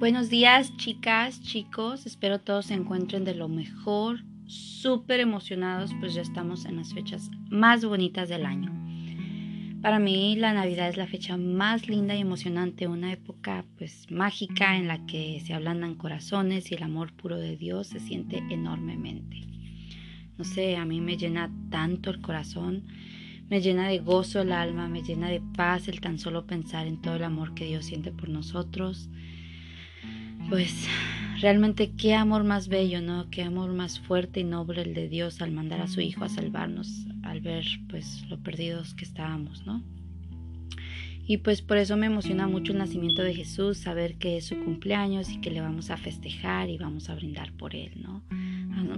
Buenos días, chicas, chicos. Espero todos se encuentren de lo mejor, súper emocionados, pues ya estamos en las fechas más bonitas del año. Para mí la Navidad es la fecha más linda y emocionante, una época pues mágica en la que se ablandan corazones y el amor puro de Dios se siente enormemente. No sé, a mí me llena tanto el corazón, me llena de gozo el alma, me llena de paz el tan solo pensar en todo el amor que Dios siente por nosotros pues realmente qué amor más bello, ¿no? Qué amor más fuerte y noble el de Dios al mandar a su Hijo a salvarnos, al ver pues lo perdidos que estábamos, ¿no? Y pues por eso me emociona mucho el nacimiento de Jesús, saber que es su cumpleaños y que le vamos a festejar y vamos a brindar por Él, ¿no?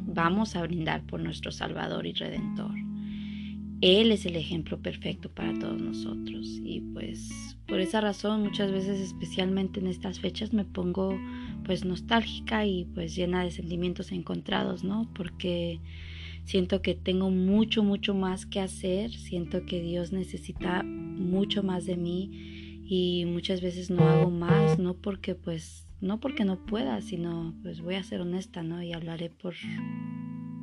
Vamos a brindar por nuestro Salvador y Redentor. Él es el ejemplo perfecto para todos nosotros. Y pues por esa razón muchas veces, especialmente en estas fechas, me pongo pues nostálgica y pues llena de sentimientos encontrados, ¿no? Porque siento que tengo mucho, mucho más que hacer. Siento que Dios necesita mucho más de mí y muchas veces no hago más, no porque pues no porque no pueda, sino pues voy a ser honesta, ¿no? Y hablaré por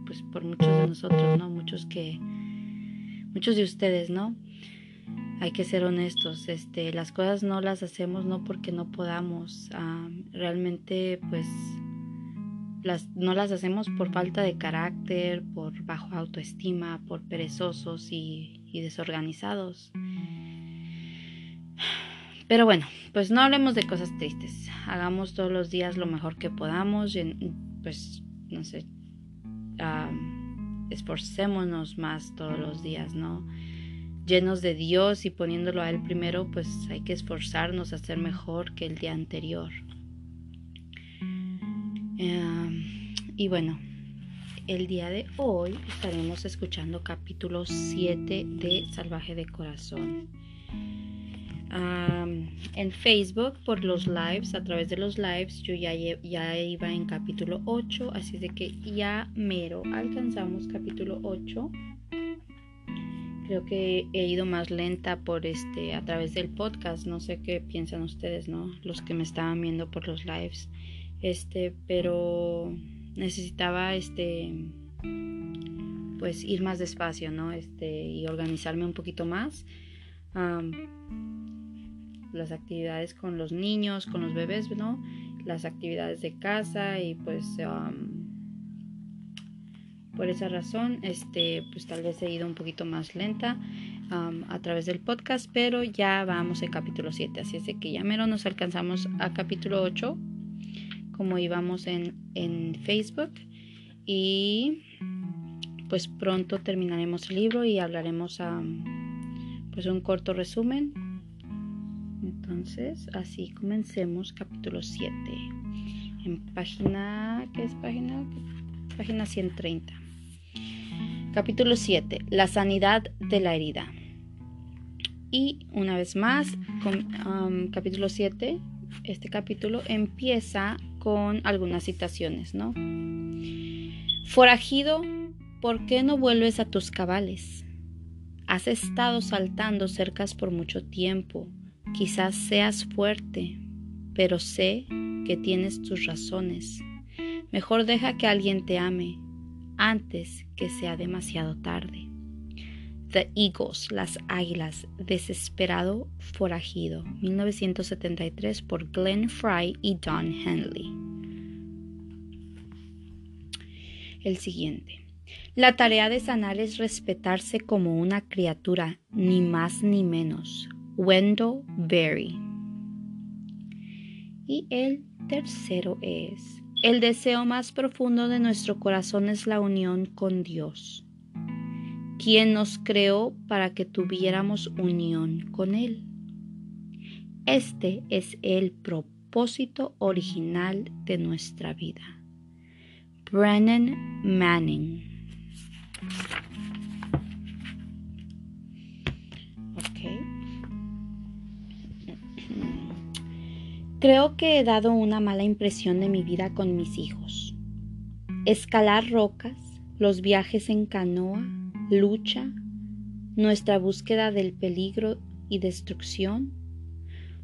pues por muchos de nosotros, ¿no? Muchos que muchos de ustedes, ¿no? Hay que ser honestos, este, las cosas no las hacemos no porque no podamos, realmente pues las, no las hacemos por falta de carácter, por bajo autoestima, por perezosos y, desorganizados. Pero bueno, pues no hablemos de cosas tristes. Hagamos todos los días lo mejor que podamos. Pues, no sé, esforcémonos más todos los días, ¿no? Llenos de Dios y poniéndolo a Él primero, pues hay que esforzarnos a ser mejor que el día anterior. Em, y bueno, el día de hoy estaremos escuchando capítulo 7 de Salvaje de Corazón en Facebook por los lives, a través de los lives, yo ya, ya iba en capítulo 8, así de que ya mero alcanzamos capítulo 8. Creo que he ido más lenta por este a través del podcast, no sé qué piensan ustedes, ¿no? Los que me estaban viendo por los lives. Este, pero necesitaba este pues ir más despacio, ¿no? Este y organizarme un poquito más las actividades con los niños, con los bebés, ¿no? Las actividades de casa y pues por esa razón, este, pues tal vez he ido un poquito más lenta a través del podcast, pero ya vamos en capítulo 7, así es de que ya mero nos alcanzamos a capítulo 8, como íbamos en, en Facebook y pues pronto terminaremos el libro y hablaremos pues un corto resumen entonces, así comencemos capítulo 7. En página, ¿qué es página? Página 130. Capítulo 7. La sanidad de la herida. Y una vez más, capítulo 7, este capítulo empieza con algunas citaciones, ¿no? Forajido, ¿por qué no vuelves a tus cabales? Has estado saltando cercas por mucho tiempo Quizás seas fuerte, pero sé que tienes tus razones. Mejor deja que alguien te ame antes que sea demasiado tarde. The Eagles, Las Águilas, Desesperado Forajido, 1973 por Glenn Fry y Don Henley. El siguiente. La tarea de sanar es respetarse como una criatura, ni más ni menos, Wendell Berry. Y el tercero es, el deseo más profundo de nuestro corazón es la unión con Dios, quien nos creó para que tuviéramos unión con Él. Este es el propósito original de nuestra vida. Brennan Manning. Creo que he dado una mala impresión de mi vida con mis hijos. Escalar rocas, los viajes en canoa, lucha, nuestra búsqueda del peligro y destrucción,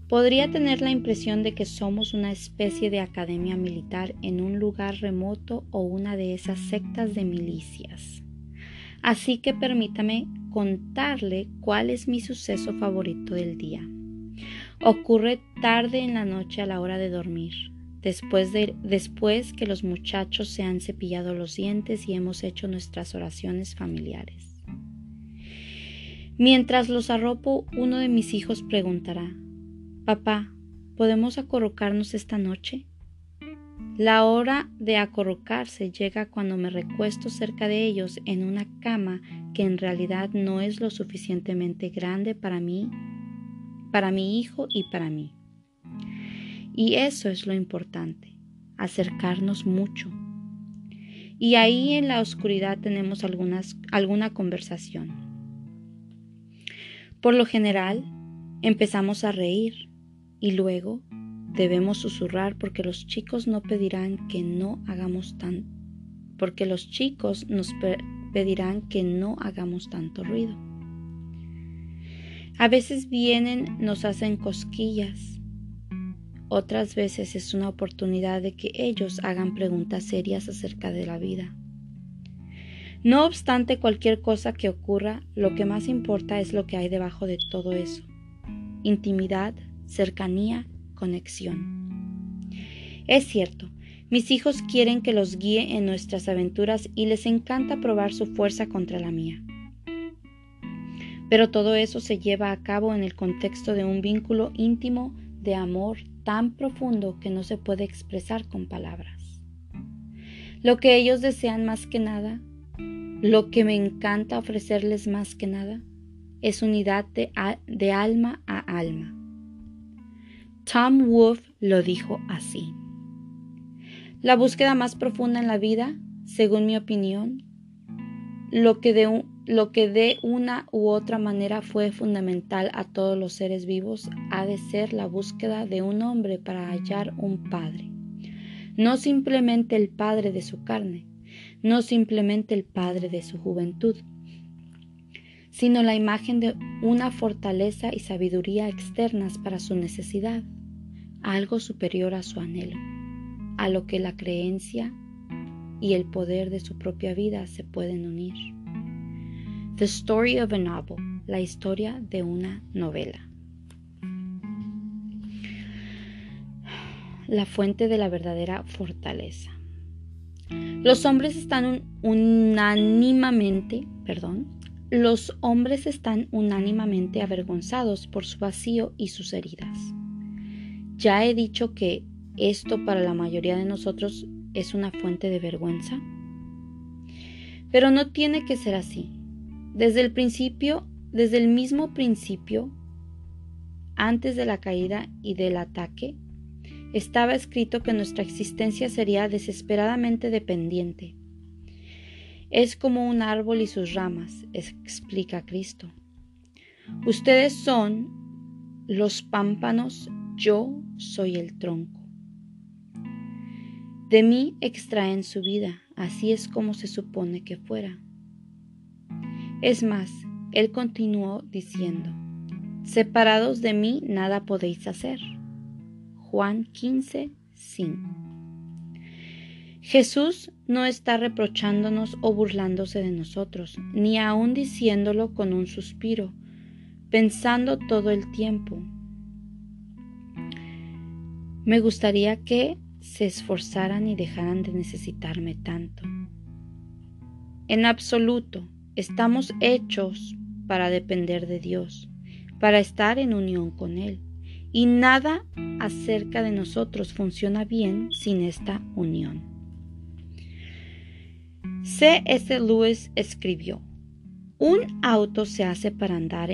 podría tener la impresión de que somos una especie de academia militar en un lugar remoto o una de esas sectas de milicias. Así que permítame contarle cuál es mi suceso favorito del día. Ocurre tarde en la noche a la hora de dormir, después, de, después que los muchachos se han cepillado los dientes y hemos hecho nuestras oraciones familiares. Mientras los arropo, uno de mis hijos preguntará, Papá, ¿podemos acorrocarnos esta noche? La hora de acorrocarse llega cuando me recuesto cerca de ellos en una cama que en realidad no es lo suficientemente grande para mí, para mi hijo y para mí. Y eso es lo importante, acercarnos mucho. Y ahí en la oscuridad tenemos alguna conversación. Por lo general, empezamos a reír y luego Debemos susurrar porque los chicos no pedirán que no hagamos tan porque los chicos nos pedirán que no hagamos tanto ruido. A veces vienen, nos hacen cosquillas. Otras veces es una oportunidad de que ellos hagan preguntas serias acerca de la vida. No obstante cualquier cosa que ocurra, lo que más importa es lo que hay debajo de todo eso. Intimidad, cercanía conexión. Es cierto, mis hijos quieren que los guíe en nuestras aventuras y les encanta probar su fuerza contra la mía. Pero todo eso se lleva a cabo en el contexto de un vínculo íntimo de amor tan profundo que no se puede expresar con palabras. Lo que ellos desean más que nada, lo que me encanta ofrecerles más que nada, es unidad de, alma a alma Tom Wolfe lo dijo así. La búsqueda más profunda en la vida, según mi opinión, lo que, de lo que de una u otra manera fue fundamental a todos los seres vivos, ha de ser la búsqueda de un hombre para hallar un padre. No simplemente el padre de su carne, no simplemente el padre de su juventud, sino la imagen de una fortaleza y sabiduría externas para su necesidad algo superior a su anhelo, a lo que la creencia y el poder de su propia vida se pueden unir. The Story of a Novel, la historia de una novela. La fuente de la verdadera fortaleza. Los hombres están unánimamente, perdón, los hombres están unánimamente avergonzados por su vacío y sus heridas. Ya he dicho que esto para la mayoría de nosotros es una fuente de vergüenza. Pero no tiene que ser así. Desde el principio, desde el mismo principio, antes de la caída y del ataque, estaba escrito que nuestra existencia sería desesperadamente dependiente. Es como un árbol y sus ramas, explica Cristo. Ustedes son los pámpanos yo soy el tronco. De mí extraen su vida, así es como se supone que fuera. Es más, él continuó diciendo, separados de mí nada podéis hacer. Juan 15, 5. Jesús no está reprochándonos o burlándose de nosotros, ni aun diciéndolo con un suspiro, pensando todo el tiempo, me gustaría que se esforzaran y dejaran de necesitarme tanto. En absoluto, estamos hechos para depender de Dios, para estar en unión con Él. Y nada acerca de nosotros funciona bien sin esta unión. C.S. Lewis escribió, un auto se hace para andar,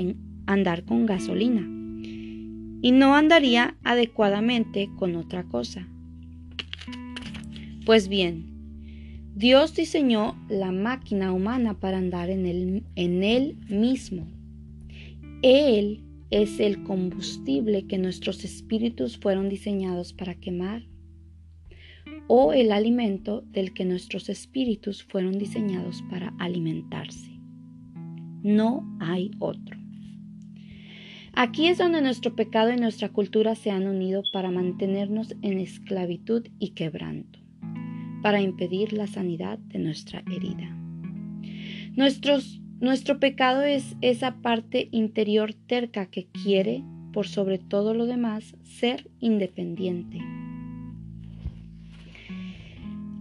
andar con gasolina y no andaría adecuadamente con otra cosa. Pues bien, Dios diseñó la máquina humana para andar en él, mismo. Él es el combustible que nuestros espíritus fueron diseñados para quemar o el alimento del que nuestros espíritus fueron diseñados para alimentarse. No hay otro. Aquí es donde nuestro pecado y nuestra cultura se han unido para mantenernos en esclavitud y quebranto, para impedir la sanidad de nuestra herida. nuestro pecado es esa parte interior terca que quiere, por sobre todo lo demás, ser independiente.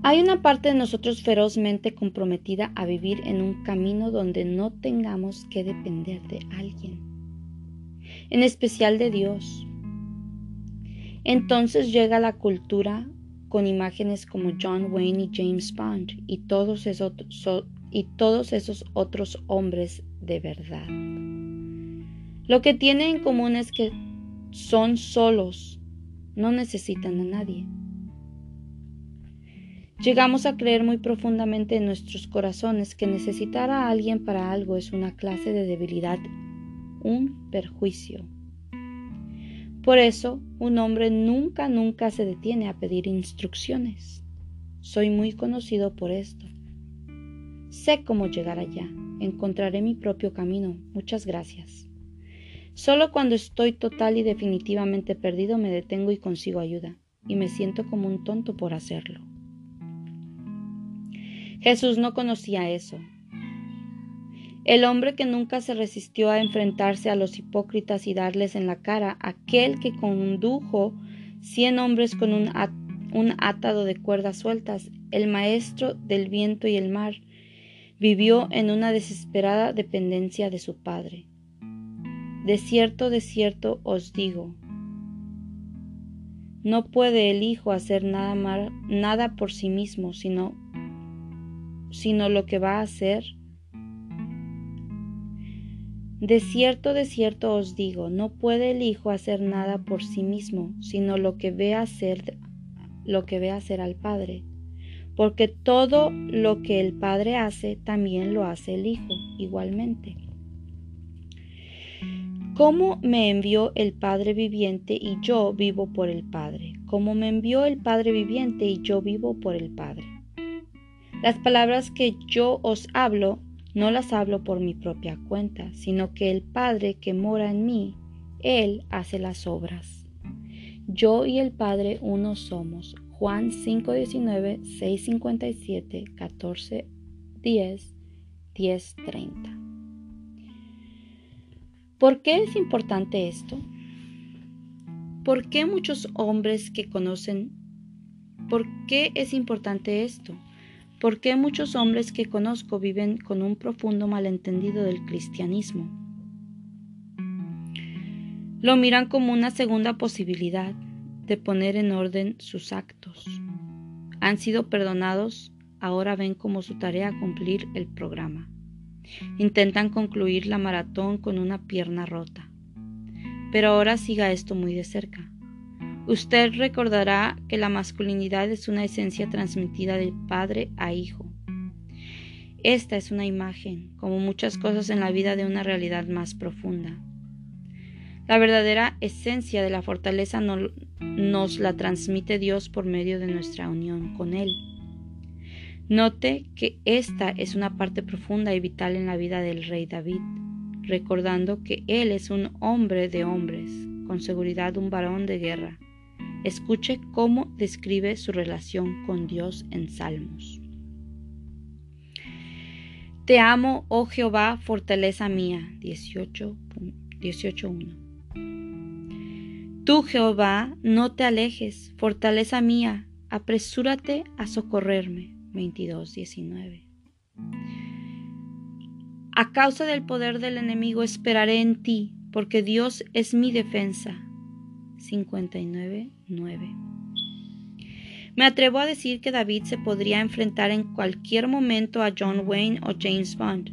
Hay una parte de nosotros ferozmente comprometida a vivir en un camino donde no tengamos que depender de alguien en especial de Dios. Entonces llega la cultura con imágenes como John Wayne y James Bond y todos esos, y todos esos otros hombres de verdad. Lo que tienen en común es que son solos, no necesitan a nadie. Llegamos a creer muy profundamente en nuestros corazones que necesitar a alguien para algo es una clase de debilidad un perjuicio. Por eso, un hombre nunca, nunca se detiene a pedir instrucciones. Soy muy conocido por esto. Sé cómo llegar allá. Encontraré mi propio camino. Muchas gracias. Solo cuando estoy total y definitivamente perdido me detengo y consigo ayuda, y me siento como un tonto por hacerlo. Jesús no conocía eso. El hombre que nunca se resistió a enfrentarse a los hipócritas y darles en la cara, aquel que condujo cien hombres con un, atado de cuerdas sueltas, el maestro del viento y el mar, vivió en una desesperada dependencia de su padre. De cierto, de cierto os digo, no puede el Hijo hacer nada, nada por sí mismo, sino, sino lo que va a hacer de cierto, de cierto os digo, no puede el Hijo hacer nada por sí mismo, sino lo que ve hacer, lo que ve hacer al Padre. Porque todo lo que el Padre hace, también lo hace el Hijo, igualmente. Como me envió el Padre viviente y yo vivo por el Padre. Como me envió el Padre viviente y yo vivo por el Padre. Las palabras que yo os hablo no las hablo por mi propia cuenta, sino que el Padre que mora en mí, Él hace las obras. Yo y el Padre uno somos. Juan 5:19, 6:57, 14, 10, 10:30. ¿Por qué es importante esto? ¿Por qué muchos hombres que conocen? ¿Por qué es importante esto? ¿Por qué muchos hombres que conozco viven con un profundo malentendido del cristianismo? Lo miran como una segunda posibilidad de poner en orden sus actos. Han sido perdonados, ahora ven como su tarea cumplir el programa. Intentan concluir la maratón con una pierna rota. Pero ahora siga esto muy de cerca. Usted recordará que la masculinidad es una esencia transmitida de padre a hijo. Esta es una imagen, como muchas cosas en la vida, de una realidad más profunda. La verdadera esencia de la fortaleza nos la transmite Dios por medio de nuestra unión con Él. Note que esta es una parte profunda y vital en la vida del rey David, recordando que Él es un hombre de hombres, con seguridad un varón de guerra. Escuche cómo describe su relación con Dios en Salmos. Te amo, oh Jehová, fortaleza mía. 18.1. Tú, Jehová, no te alejes, fortaleza mía, apresúrate a socorrerme. 22.19. A causa del poder del enemigo esperaré en ti, porque Dios es mi defensa. 59.9. Me atrevo a decir que David se podría enfrentar en cualquier momento a John Wayne o James Bond.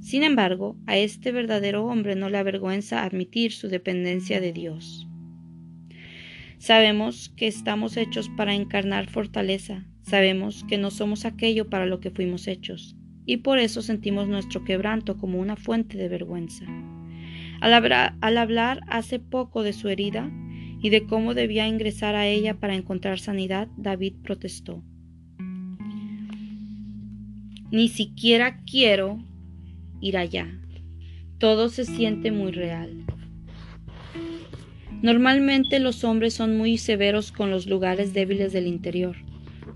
Sin embargo, a este verdadero hombre no le avergüenza admitir su dependencia de Dios. Sabemos que estamos hechos para encarnar fortaleza, sabemos que no somos aquello para lo que fuimos hechos, y por eso sentimos nuestro quebranto como una fuente de vergüenza. Al, al hablar hace poco de su herida, y de cómo debía ingresar a ella para encontrar sanidad, David protestó. Ni siquiera quiero ir allá. Todo se siente muy real. Normalmente los hombres son muy severos con los lugares débiles del interior.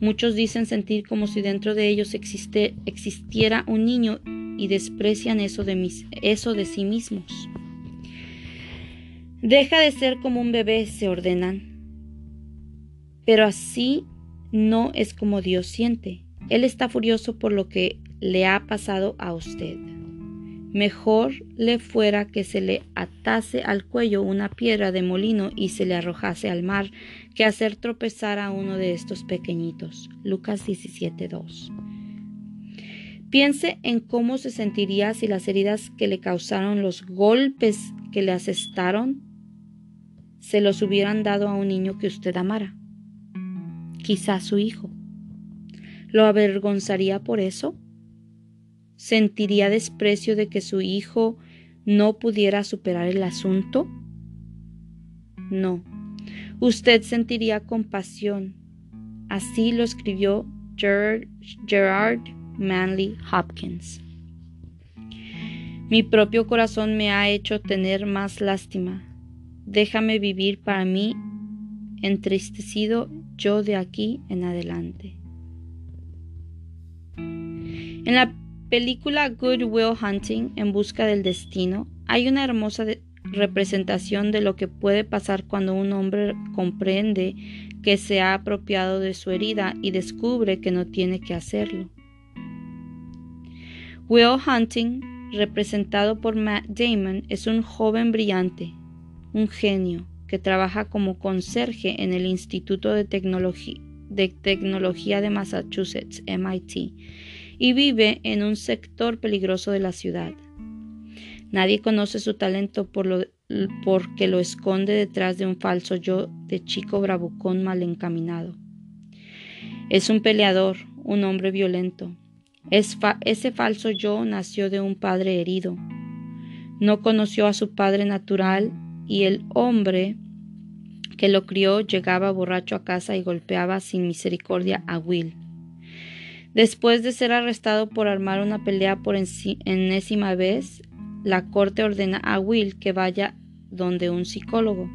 Muchos dicen sentir como si dentro de ellos existiera un niño y desprecian eso de, sí mismos. Deja de ser como un bebé, se ordenan. Pero así no es como Dios siente. Él está furioso por lo que le ha pasado a usted. Mejor le fuera que se le atase al cuello una piedra de molino y se le arrojase al mar, que hacer tropezar a uno de estos pequeñitos. Lucas 17:2. Piense en cómo se sentiría si las heridas que le causaron los golpes que le asestaron se los hubieran dado a un niño que usted amara. Quizá su hijo. ¿Lo avergonzaría por eso? ¿Sentiría desprecio de que su hijo no pudiera superar el asunto? No. Usted sentiría compasión. Así lo escribió Gerard, Manley Hopkins. Mi propio corazón me ha hecho tener más lástima. Déjame vivir para mí entristecido yo de aquí en adelante. En la película Good Will Hunting, En Busca del Destino, hay una hermosa representación de lo que puede pasar cuando un hombre comprende que se ha apropiado de su herida y descubre que no tiene que hacerlo. Will Hunting, representado por Matt Damon, es un joven brillante, un genio, que trabaja como conserje en el Instituto de, Tecnología de Massachusetts, MIT, y vive en un sector peligroso de la ciudad. Nadie conoce su talento por lo, porque lo esconde detrás de un falso yo de chico bravucón mal encaminado. Es un peleador, un hombre violento. ese falso yo nació de un padre herido. No conoció a su padre natural y el hombre que lo crió llegaba borracho a casa y golpeaba sin misericordia a Will. Después de ser arrestado por armar una pelea por enésima vez, la corte ordena a Will que vaya donde un psicólogo.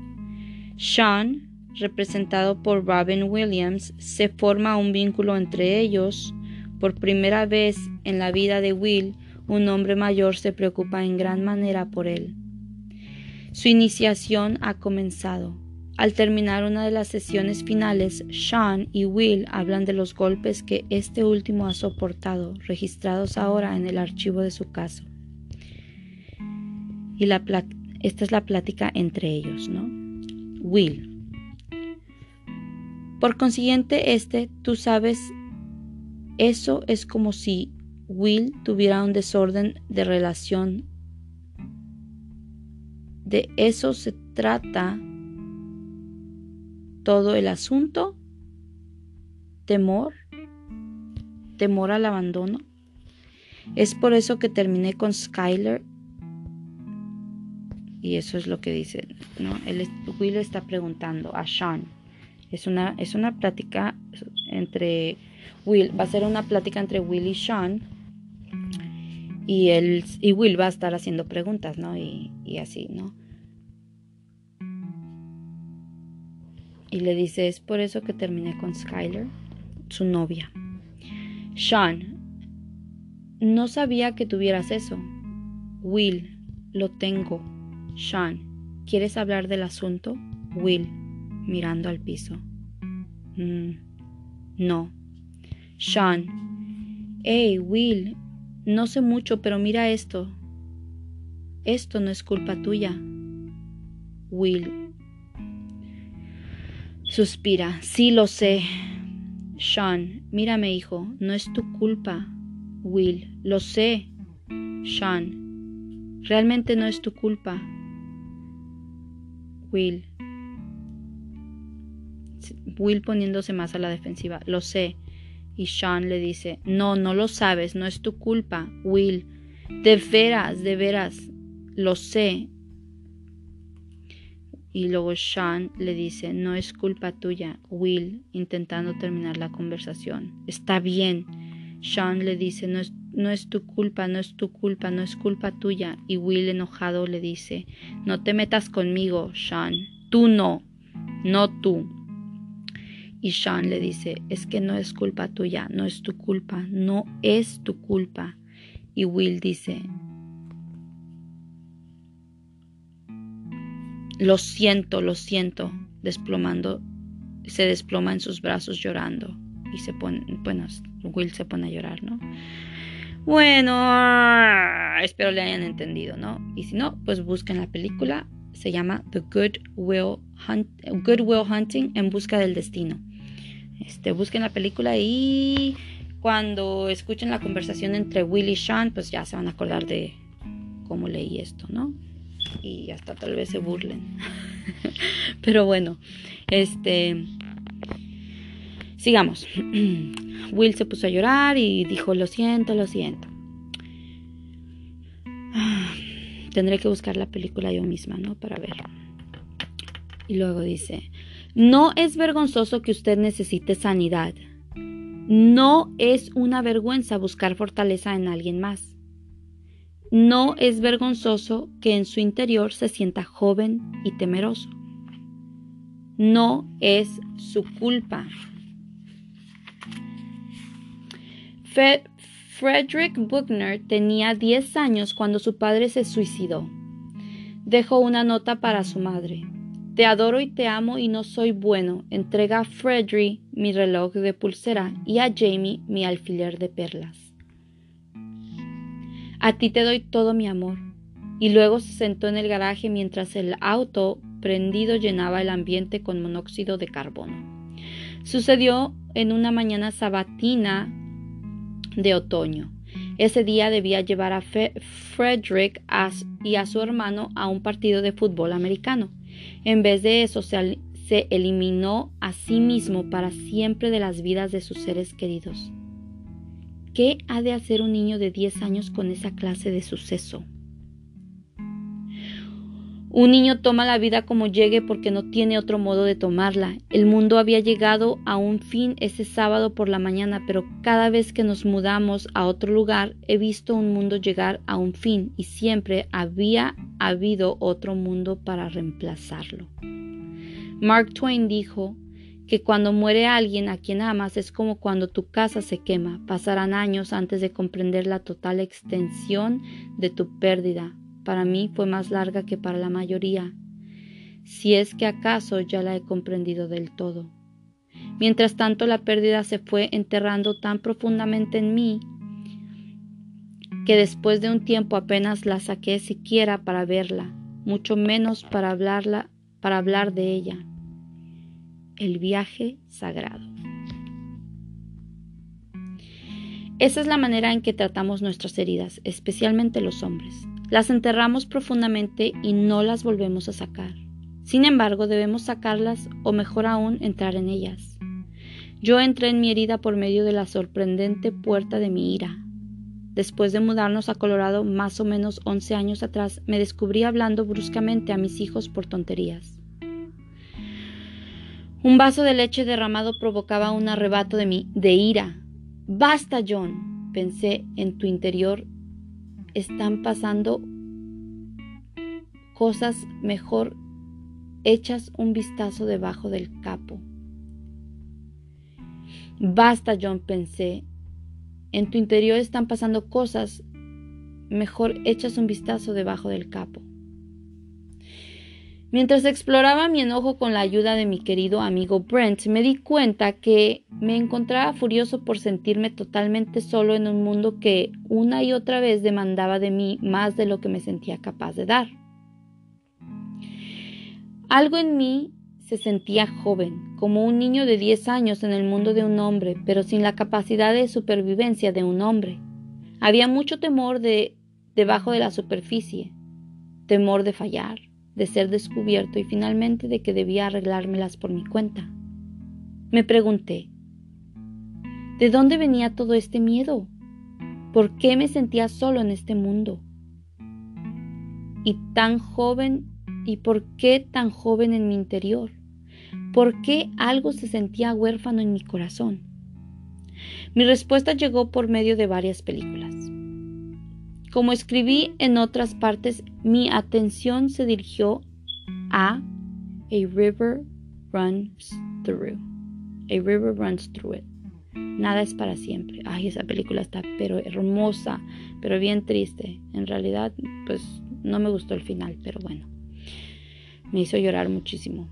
Sean, representado por Robin Williams, se forma un vínculo entre ellos. Por primera vez en la vida de Will, un hombre mayor se preocupa en gran manera por él. Su iniciación ha comenzado. Al terminar una de las sesiones finales, Sean y Will hablan de los golpes que este último ha soportado, registrados ahora en el archivo de su caso. Y esta es la plática entre ellos, ¿no? Will. Por consiguiente, este, tú sabes, eso es como si Will tuviera un desorden de relación. De eso se trata todo el asunto, temor, temor al abandono. Es por eso que terminé con Skyler. Y eso es lo que dice, ¿no? Will está preguntando a Sean. Es una, es una plática entre Will, va a ser una plática entre Will y Sean. Y, él, y Will va a estar haciendo preguntas, ¿no? Y, así, ¿no? y le dice, es por eso que terminé con Skyler, su novia. Sean, no sabía que tuvieras eso. Will, lo tengo. Sean, ¿quieres hablar del asunto? Will, mirando al piso. Mm, no. Sean, hey, Will, no sé mucho, pero mira esto. Esto no es culpa tuya. Will, Suspira. Sí lo sé. Sean, mírame hijo, no es tu culpa. Will, lo sé. Sean, realmente no es tu culpa. Will. Will poniéndose más a la defensiva. Lo sé. Y Sean le dice, no, no lo sabes, no es tu culpa. Will, de veras, de veras, lo sé, y luego Sean le dice, no es culpa tuya, Will, intentando terminar la conversación. Está bien. Sean le dice, no es, no es tu culpa, no es tu culpa, no es culpa tuya. Y Will enojado le dice, no te metas conmigo, Sean. tú no, no tú. Y Sean le dice, es que no es culpa tuya, no es tu culpa, no es tu culpa. Y Will dice, lo siento, lo siento, desplomando, se desploma en sus brazos llorando. Y se pone, bueno, Will se pone a llorar, ¿no? Bueno, espero le hayan entendido, ¿no? Y si no, pues busquen la película. Se llama The Good Will, Good Will Hunting en busca del destino. Este, busquen la película y cuando escuchen la conversación entre Will y Sean, pues ya se van a acordar de cómo leí esto, ¿no? Y hasta tal vez se burlen. Pero bueno, este sigamos. Will se puso a llorar y dijo, lo siento, lo siento. Tendré que buscar la película yo misma, ¿no? Para ver. Y luego dice, no es vergonzoso que usted necesite sanidad. No es una vergüenza buscar fortaleza en alguien más. No es vergonzoso que en su interior se sienta joven y temeroso. No es su culpa. Frederick Buckner tenía 10 años cuando su padre se suicidó. Dejó una nota para su madre. Te adoro y te amo y no soy bueno. Entrega a Frederick mi reloj de pulsera y a Jamie mi alfiler de perlas. A ti te doy todo mi amor. Y luego se sentó en el garaje mientras el auto prendido llenaba el ambiente con monóxido de carbono. Sucedió en una mañana sabatina de otoño. Ese día debía llevar a Frederick y a su hermano a un partido de fútbol americano. En vez de eso, se, eliminó a sí mismo para siempre de las vidas de sus seres queridos. ¿Qué ha de hacer un niño de 10 años con esa clase de suceso? Un niño toma la vida como llegue porque no tiene otro modo de tomarla. El mundo había llegado a un fin ese sábado por la mañana, pero cada vez que nos mudamos a otro lugar he visto un mundo llegar a un fin y siempre había habido otro mundo para reemplazarlo. Mark Twain dijo que cuando muere alguien a quien amas es como cuando tu casa se quema. Pasarán años antes de comprender la total extensión de tu pérdida, para mí fue más larga que para la mayoría, si es que acaso ya la he comprendido del todo. Mientras tanto la pérdida se fue enterrando tan profundamente en mí que después de un tiempo apenas la saqué siquiera para verla, mucho menos para hablarla, para hablar de ella. El viaje sagrado. Esa es la manera en que tratamos nuestras heridas, especialmente los hombres. Las enterramos profundamente y no las volvemos a sacar. Sin embargo, debemos sacarlas o mejor aún entrar en ellas. Yo entré en mi herida por medio de la sorprendente puerta de mi ira. Después de mudarnos a Colorado más o menos 11 años atrás, me descubrí hablando bruscamente a mis hijos por tonterías. Un vaso de leche derramado provocaba un arrebato de mi de ira. Basta, John, pensé en tu interior están pasando cosas mejor echas un vistazo debajo del capo. Basta, John, pensé. En tu interior están pasando cosas. Mejor echas un vistazo debajo del capo. Mientras exploraba mi enojo con la ayuda de mi querido amigo Brent, me di cuenta que me encontraba furioso por sentirme totalmente solo en un mundo que una y otra vez demandaba de mí más de lo que me sentía capaz de dar. Algo en mí se sentía joven, como un niño de 10 años en el mundo de un hombre, pero sin la capacidad de supervivencia de un hombre. Había mucho temor de debajo de la superficie, temor de fallar, de ser descubierto y finalmente de que debía arreglármelas por mi cuenta. Me pregunté, ¿de dónde venía todo este miedo? ¿Por qué me sentía solo en este mundo? Y tan joven, ¿y por qué tan joven en mi interior? ¿Por qué algo se sentía huérfano en mi corazón? Mi respuesta llegó por medio de varias películas. Como escribí en otras partes, mi atención se dirigió a a river runs through. A river runs through it. Nada es para siempre. Ay, esa película está pero hermosa, pero bien triste. En realidad, pues no me gustó el final, pero bueno. Me hizo llorar muchísimo.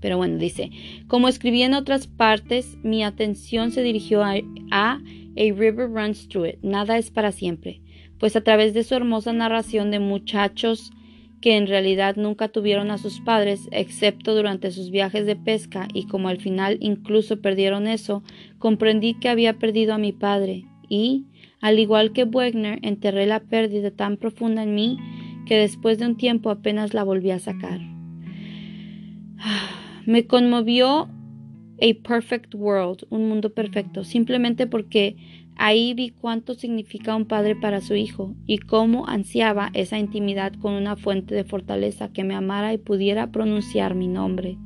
Pero bueno, dice, como escribí en otras partes, mi atención se dirigió a, a, A River Runs Through It. Nada es para siempre. Pues a través de su hermosa narración de muchachos que en realidad nunca tuvieron a sus padres, excepto durante sus viajes de pesca, y como al final incluso perdieron eso, comprendí que había perdido a mi padre, y, al igual que Wegner, enterré la pérdida tan profunda en mí que después de un tiempo apenas la volví a sacar. Me conmovió A Perfect World, un mundo perfecto, simplemente porque Ahí vi cuánto significa un padre para su hijo y cómo ansiaba esa intimidad con una fuente de fortaleza que me amara y pudiera pronunciar mi nombre.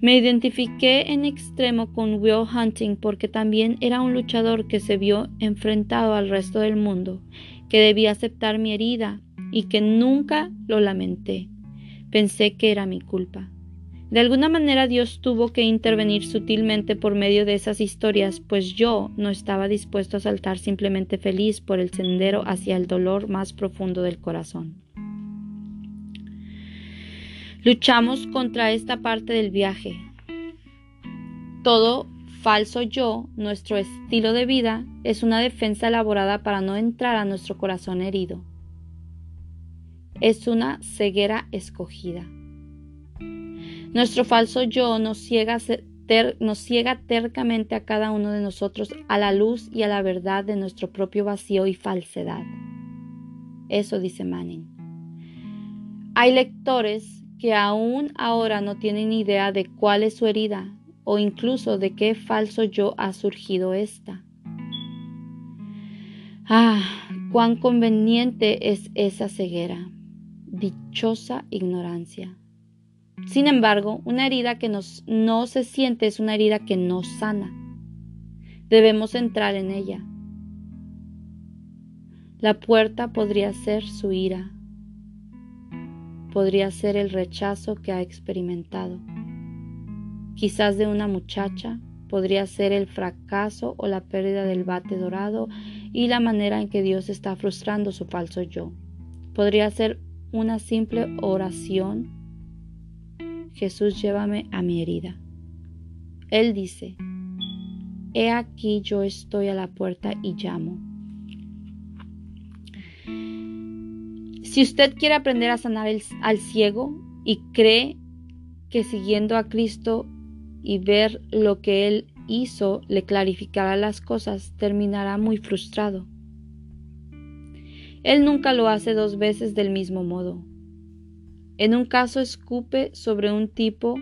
Me identifiqué en extremo con Will Hunting porque también era un luchador que se vio enfrentado al resto del mundo, que debía aceptar mi herida y que nunca lo lamenté. Pensé que era mi culpa. De alguna manera Dios tuvo que intervenir sutilmente por medio de esas historias, pues yo no estaba dispuesto a saltar simplemente feliz por el sendero hacia el dolor más profundo del corazón. Luchamos contra esta parte del viaje. Todo falso yo, nuestro estilo de vida, es una defensa elaborada para no entrar a nuestro corazón herido. Es una ceguera escogida. Nuestro falso yo nos ciega, nos ciega tercamente a cada uno de nosotros a la luz y a la verdad de nuestro propio vacío y falsedad. Eso dice Manning. Hay lectores que aún ahora no tienen idea de cuál es su herida o incluso de qué falso yo ha surgido esta. Ah, cuán conveniente es esa ceguera, dichosa ignorancia. Sin embargo, una herida que no se siente es una herida que no sana. Debemos entrar en ella. La puerta podría ser su ira, podría ser el rechazo que ha experimentado. Quizás de una muchacha podría ser el fracaso o la pérdida del bate dorado y la manera en que Dios está frustrando su falso yo. Podría ser una simple oración Jesús llévame a mi herida. Él dice, He aquí yo estoy a la puerta y llamo. Si usted quiere aprender a sanar al ciego y cree que siguiendo a Cristo y ver lo que Él hizo le clarificará las cosas, terminará muy frustrado. Él nunca lo hace dos veces del mismo modo. En un caso escupe sobre un tipo,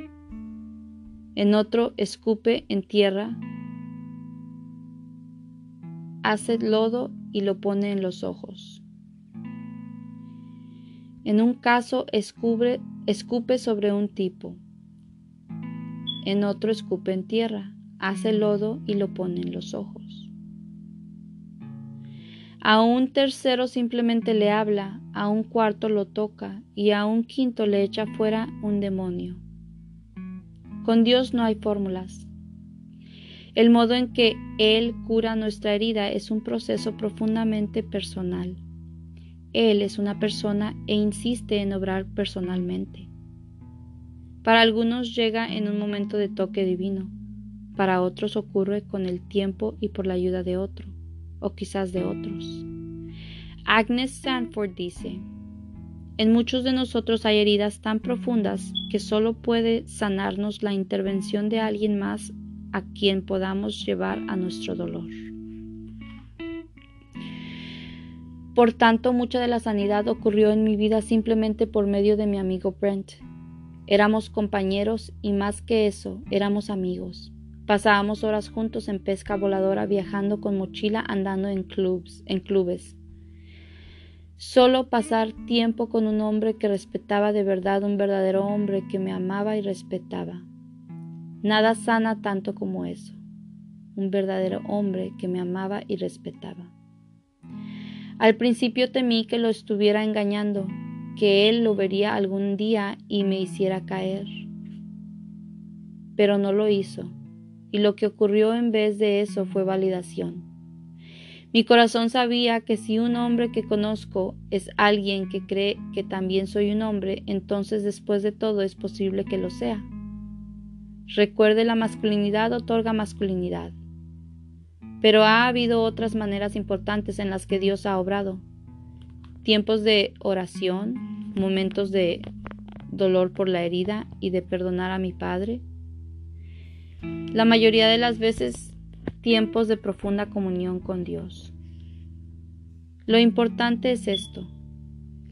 en otro escupe en tierra, hace lodo y lo pone en los ojos. En un caso escupe, escupe sobre un tipo, en otro escupe en tierra, hace lodo y lo pone en los ojos. A un tercero simplemente le habla, a un cuarto lo toca y a un quinto le echa fuera un demonio. Con Dios no hay fórmulas. El modo en que Él cura nuestra herida es un proceso profundamente personal. Él es una persona e insiste en obrar personalmente. Para algunos llega en un momento de toque divino, para otros ocurre con el tiempo y por la ayuda de otro o quizás de otros. Agnes Sanford dice, en muchos de nosotros hay heridas tan profundas que solo puede sanarnos la intervención de alguien más a quien podamos llevar a nuestro dolor. Por tanto, mucha de la sanidad ocurrió en mi vida simplemente por medio de mi amigo Brent. Éramos compañeros y más que eso, éramos amigos. Pasábamos horas juntos en pesca voladora, viajando con mochila, andando en clubs, en clubes. Solo pasar tiempo con un hombre que respetaba de verdad, un verdadero hombre que me amaba y respetaba. Nada sana tanto como eso. Un verdadero hombre que me amaba y respetaba. Al principio temí que lo estuviera engañando, que él lo vería algún día y me hiciera caer. Pero no lo hizo, y lo que ocurrió en vez de eso fue validación. Mi corazón sabía que si un hombre que conozco es alguien que cree que también soy un hombre, entonces después de todo es posible que lo sea. Recuerde, la masculinidad otorga masculinidad. Pero ha habido otras maneras importantes en las que Dios ha obrado. Tiempos de oración, momentos de dolor por la herida y de perdonar a mi Padre. La mayoría de las veces tiempos de profunda comunión con Dios. Lo importante es esto.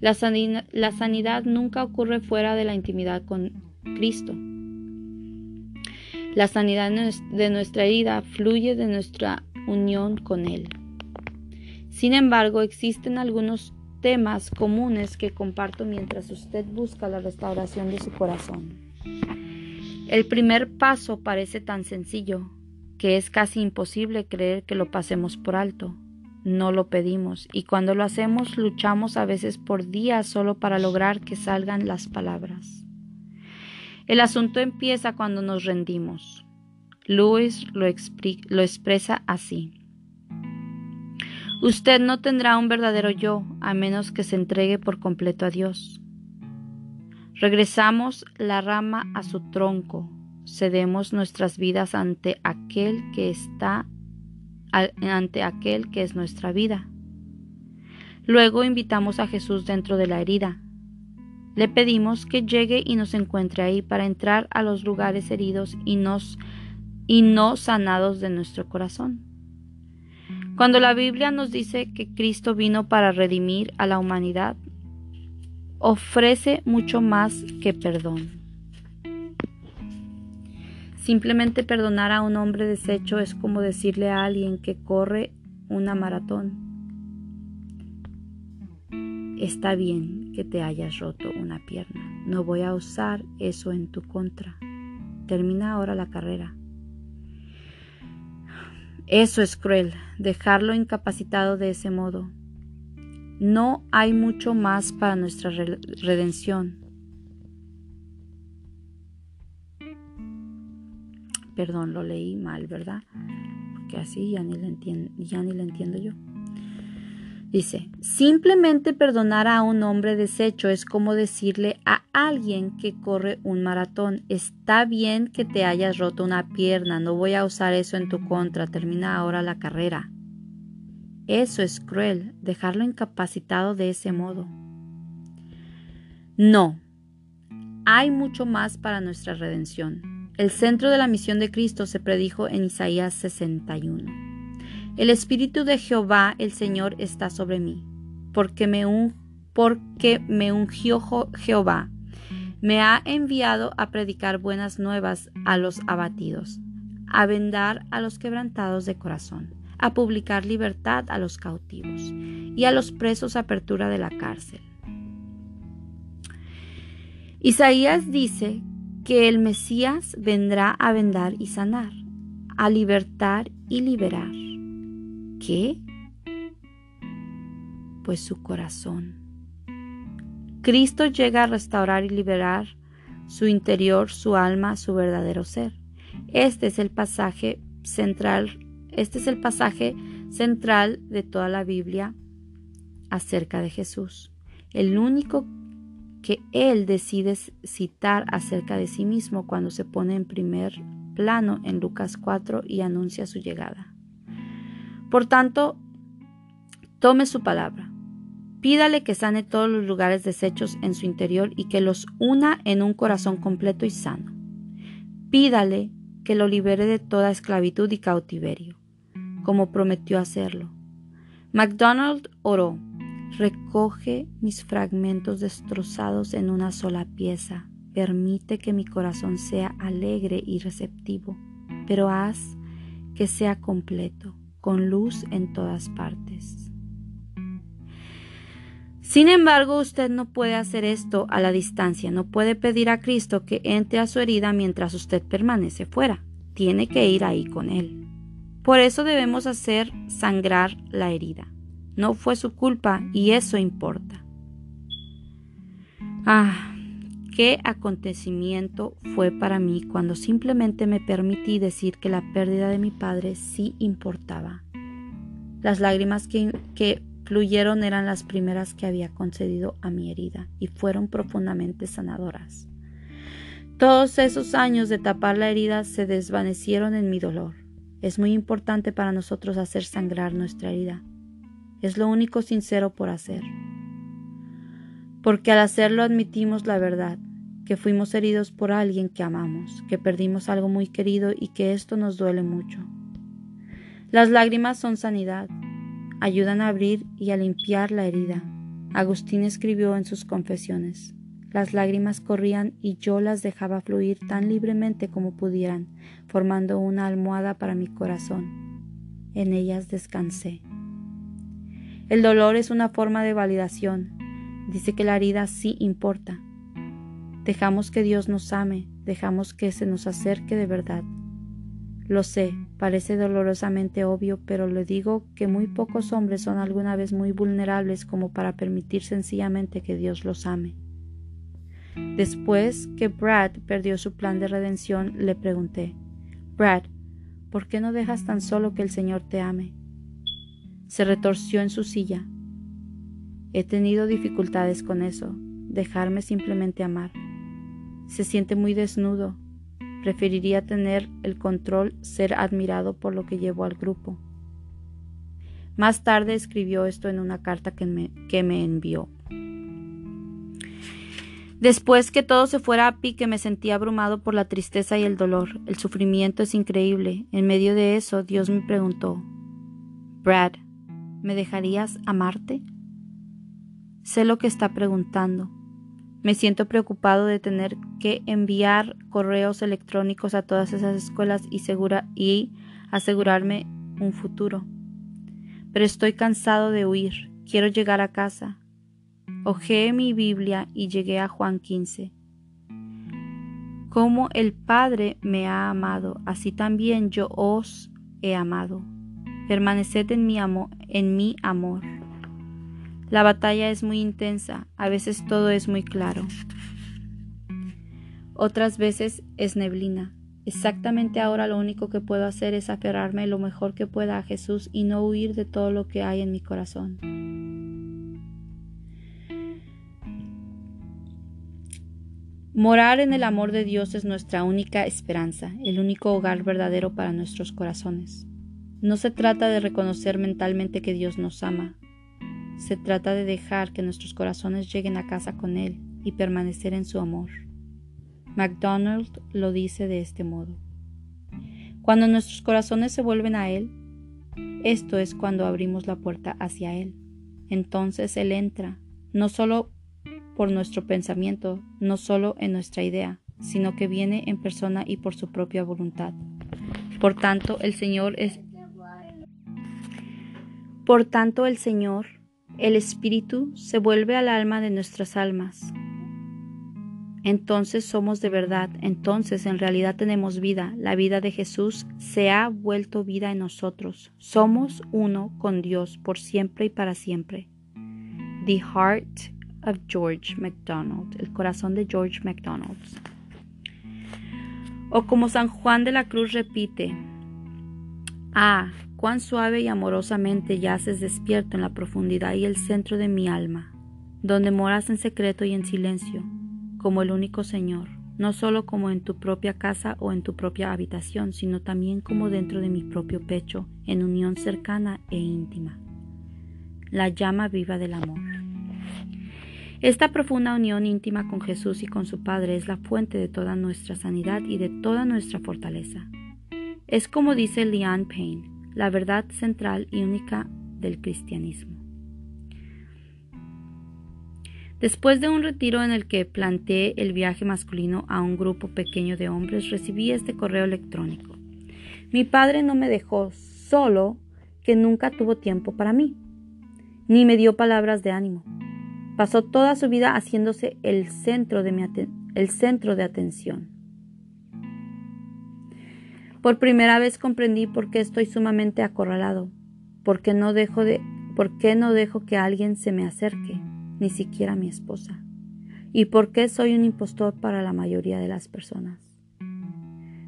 La, sanidad nunca ocurre fuera de la intimidad con Cristo. La sanidad de nuestra herida fluye de nuestra unión con Él. Sin embargo, existen algunos temas comunes que comparto mientras usted busca la restauración de su corazón. El primer paso parece tan sencillo que es casi imposible creer que lo pasemos por alto. No lo pedimos y cuando lo hacemos luchamos a veces por días solo para lograr que salgan las palabras. El asunto empieza cuando nos rendimos. Lewis lo, lo expresa así. Usted no tendrá un verdadero yo a menos que se entregue por completo a Dios. Regresamos la rama a su tronco, cedemos nuestras vidas ante aquel que está ante aquel que es nuestra vida. Luego invitamos a Jesús dentro de la herida, le pedimos que llegue y nos encuentre ahí para entrar a los lugares heridos y, y no sanados de nuestro corazón. Cuando la Biblia nos dice que Cristo vino para redimir a la humanidad, ofrece mucho más que perdón. Simplemente perdonar a un hombre deshecho es como decirle a alguien que corre una maratón Está bien que te hayas roto una pierna. No voy a usar eso en tu contra. Termina ahora la carrera. Eso es cruel, dejarlo incapacitado de ese modo. No hay mucho más para nuestra redención. Perdón, lo leí mal, ¿verdad? Porque así ya ni le, ya ni le entiendo yo. Dice, simplemente perdonar a un hombre deshecho es como decirle a alguien que corre un maratón, está bien que te hayas roto una pierna, no voy a usar eso en tu contra, termina ahora la carrera. Eso es cruel, dejarlo incapacitado de ese modo. No, hay mucho más para nuestra redención. El centro de la misión de Cristo se predijo en Isaías 61. El Espíritu de Jehová el Señor está sobre mí, porque me, porque me ungió Jehová. Me ha enviado a predicar buenas nuevas a los abatidos, a vendar a los quebrantados de corazón, a publicar libertad a los cautivos y a los presos apertura de la cárcel. Isaías dice que el Mesías vendrá a vendar y sanar, a libertar y liberar qué? Pues su corazón. Cristo llega a restaurar y liberar su interior, su alma, su verdadero ser. Este es el pasaje central, este es el pasaje central de toda la Biblia acerca de Jesús. El único que él decide citar acerca de sí mismo cuando se pone en primer plano en Lucas 4 y anuncia su llegada. Por tanto, tome su palabra. Pídale que sane todos los lugares deshechos en su interior y que los una en un corazón completo y sano. Pídale que lo libere de toda esclavitud y cautiverio, como prometió hacerlo. MacDonald oró, recoge mis fragmentos destrozados en una sola pieza, permite que mi corazón sea alegre y receptivo, pero haz que sea completo con luz en todas partes. Sin embargo, usted no puede hacer esto a la distancia, no puede pedir a Cristo que entre a su herida mientras usted permanece fuera, tiene que ir ahí con Él. Por eso debemos hacer sangrar la herida. No fue su culpa y eso importa. Ah, qué acontecimiento fue para mí cuando simplemente me permití decir que la pérdida de mi padre sí importaba. Las lágrimas que, que fluyeron eran las primeras que había concedido a mi herida y fueron profundamente sanadoras. Todos esos años de tapar la herida se desvanecieron en mi dolor. Es muy importante para nosotros hacer sangrar nuestra herida. Es lo único sincero por hacer porque al hacerlo admitimos la verdad, que fuimos heridos por alguien que amamos, que perdimos algo muy querido y que esto nos duele mucho. Las lágrimas son sanidad, ayudan a abrir y a limpiar la herida. Agustín escribió en sus confesiones, las lágrimas corrían y yo las dejaba fluir tan libremente como pudieran, formando una almohada para mi corazón. En ellas descansé. El dolor es una forma de validación, Dice que la herida sí importa. Dejamos que Dios nos ame, dejamos que se nos acerque de verdad. Lo sé, parece dolorosamente obvio, pero le digo que muy pocos hombres son alguna vez muy vulnerables como para permitir sencillamente que Dios los ame. Después que Brad perdió su plan de redención, le pregunté, Brad, ¿por qué no dejas tan solo que el Señor te ame? Se retorció en su silla. He tenido dificultades con eso, dejarme simplemente amar. Se siente muy desnudo. Preferiría tener el control, ser admirado por lo que llevo al grupo. Más tarde escribió esto en una carta que me, que me envió. Después que todo se fuera a pique me sentí abrumado por la tristeza y el dolor. El sufrimiento es increíble. En medio de eso, Dios me preguntó, Brad, ¿me dejarías amarte? Sé lo que está preguntando. Me siento preocupado de tener que enviar correos electrónicos a todas esas escuelas y, y asegurarme un futuro. Pero estoy cansado de huir. Quiero llegar a casa. Ojeé mi Biblia y llegué a Juan 15. Como el Padre me ha amado, así también yo os he amado. Permaneced en mi, amo, en mi amor. La batalla es muy intensa, a veces todo es muy claro. Otras veces es neblina. Exactamente ahora lo único que puedo hacer es aferrarme lo mejor que pueda a Jesús y no huir de todo lo que hay en mi corazón. Morar en el amor de Dios es nuestra única esperanza, el único hogar verdadero para nuestros corazones. No se trata de reconocer mentalmente que Dios nos ama, se trata de dejar que nuestros corazones lleguen a casa con Él y permanecer en su amor. MacDonald lo dice de este modo. Cuando nuestros corazones se vuelven a Él, esto es cuando abrimos la puerta hacia Él. Entonces Él entra, no solo por nuestro pensamiento, no solo en nuestra idea, sino que viene en persona y por su propia voluntad. Por tanto, el Señor es Por tanto, el Señor el espíritu se vuelve al alma de nuestras almas. Entonces somos de verdad, entonces en realidad tenemos vida. La vida de Jesús se ha vuelto vida en nosotros. Somos uno con Dios por siempre y para siempre. The Heart of George MacDonald, el corazón de George MacDonald. O como San Juan de la Cruz repite, Ah, cuán suave y amorosamente yaces despierto en la profundidad y el centro de mi alma, donde moras en secreto y en silencio, como el único Señor, no solo como en tu propia casa o en tu propia habitación, sino también como dentro de mi propio pecho, en unión cercana e íntima. La llama viva del amor. Esta profunda unión íntima con Jesús y con su Padre es la fuente de toda nuestra sanidad y de toda nuestra fortaleza. Es como dice Leon Payne, la verdad central y única del cristianismo. Después de un retiro en el que planteé el viaje masculino a un grupo pequeño de hombres, recibí este correo electrónico. Mi padre no me dejó solo que nunca tuvo tiempo para mí, ni me dio palabras de ánimo. Pasó toda su vida haciéndose el centro de, mi el centro de atención. Por primera vez comprendí por qué estoy sumamente acorralado, por qué no dejo de, por qué no dejo que alguien se me acerque, ni siquiera mi esposa. y por qué soy un impostor para la mayoría de las personas.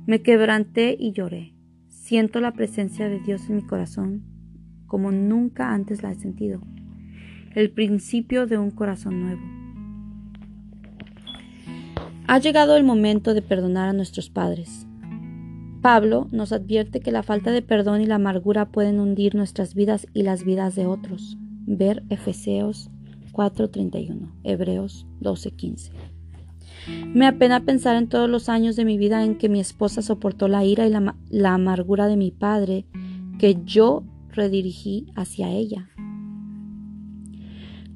Me quebranté y lloré. Siento la presencia de Dios en mi corazón como nunca antes la he sentido. El principio de un corazón nuevo. Ha llegado el momento de perdonar a nuestros padres. Pablo nos advierte que la falta de perdón y la amargura pueden hundir nuestras vidas y las vidas de otros. Ver Efeseos 4:31, Hebreos 12:15. Me apena pensar en todos los años de mi vida en que mi esposa soportó la ira y la, la amargura de mi padre que yo redirigí hacia ella.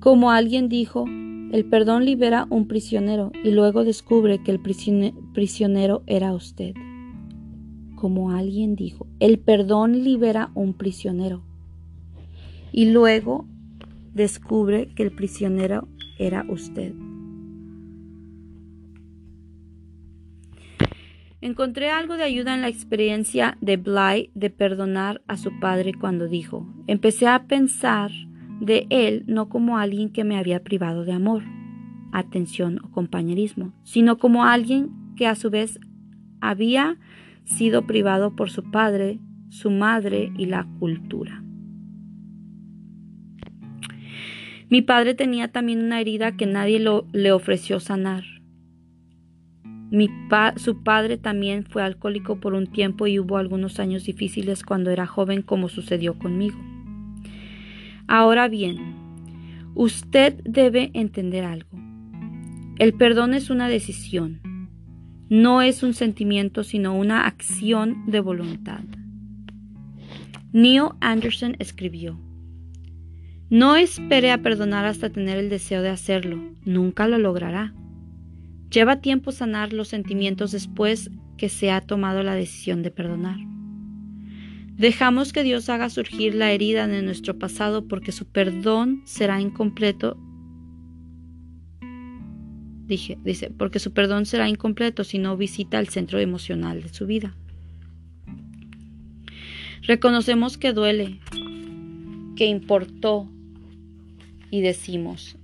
Como alguien dijo, el perdón libera un prisionero y luego descubre que el prisionero era usted. Como alguien dijo, el perdón libera un prisionero y luego descubre que el prisionero era usted. Encontré algo de ayuda en la experiencia de Bly de perdonar a su padre cuando dijo, empecé a pensar de él no como alguien que me había privado de amor, atención o compañerismo, sino como alguien que a su vez había sido privado por su padre, su madre y la cultura. Mi padre tenía también una herida que nadie le ofreció sanar. su padre también fue alcohólico por un tiempo y hubo algunos años difíciles cuando era joven como sucedió conmigo. Ahora bien, usted debe entender algo. El perdón es una decisión, no es un sentimiento sino una acción de voluntad. Neil Anderson escribió, no espere a perdonar hasta tener el deseo de hacerlo, nunca lo logrará. Lleva tiempo sanar los sentimientos después que se ha tomado la decisión de perdonar. Dejamos que Dios haga surgir la herida de nuestro pasado porque su perdón será incompleto. Dije, dice, porque su perdón será incompleto si no visita el centro emocional de su vida. Reconocemos que duele, que importó, y decimos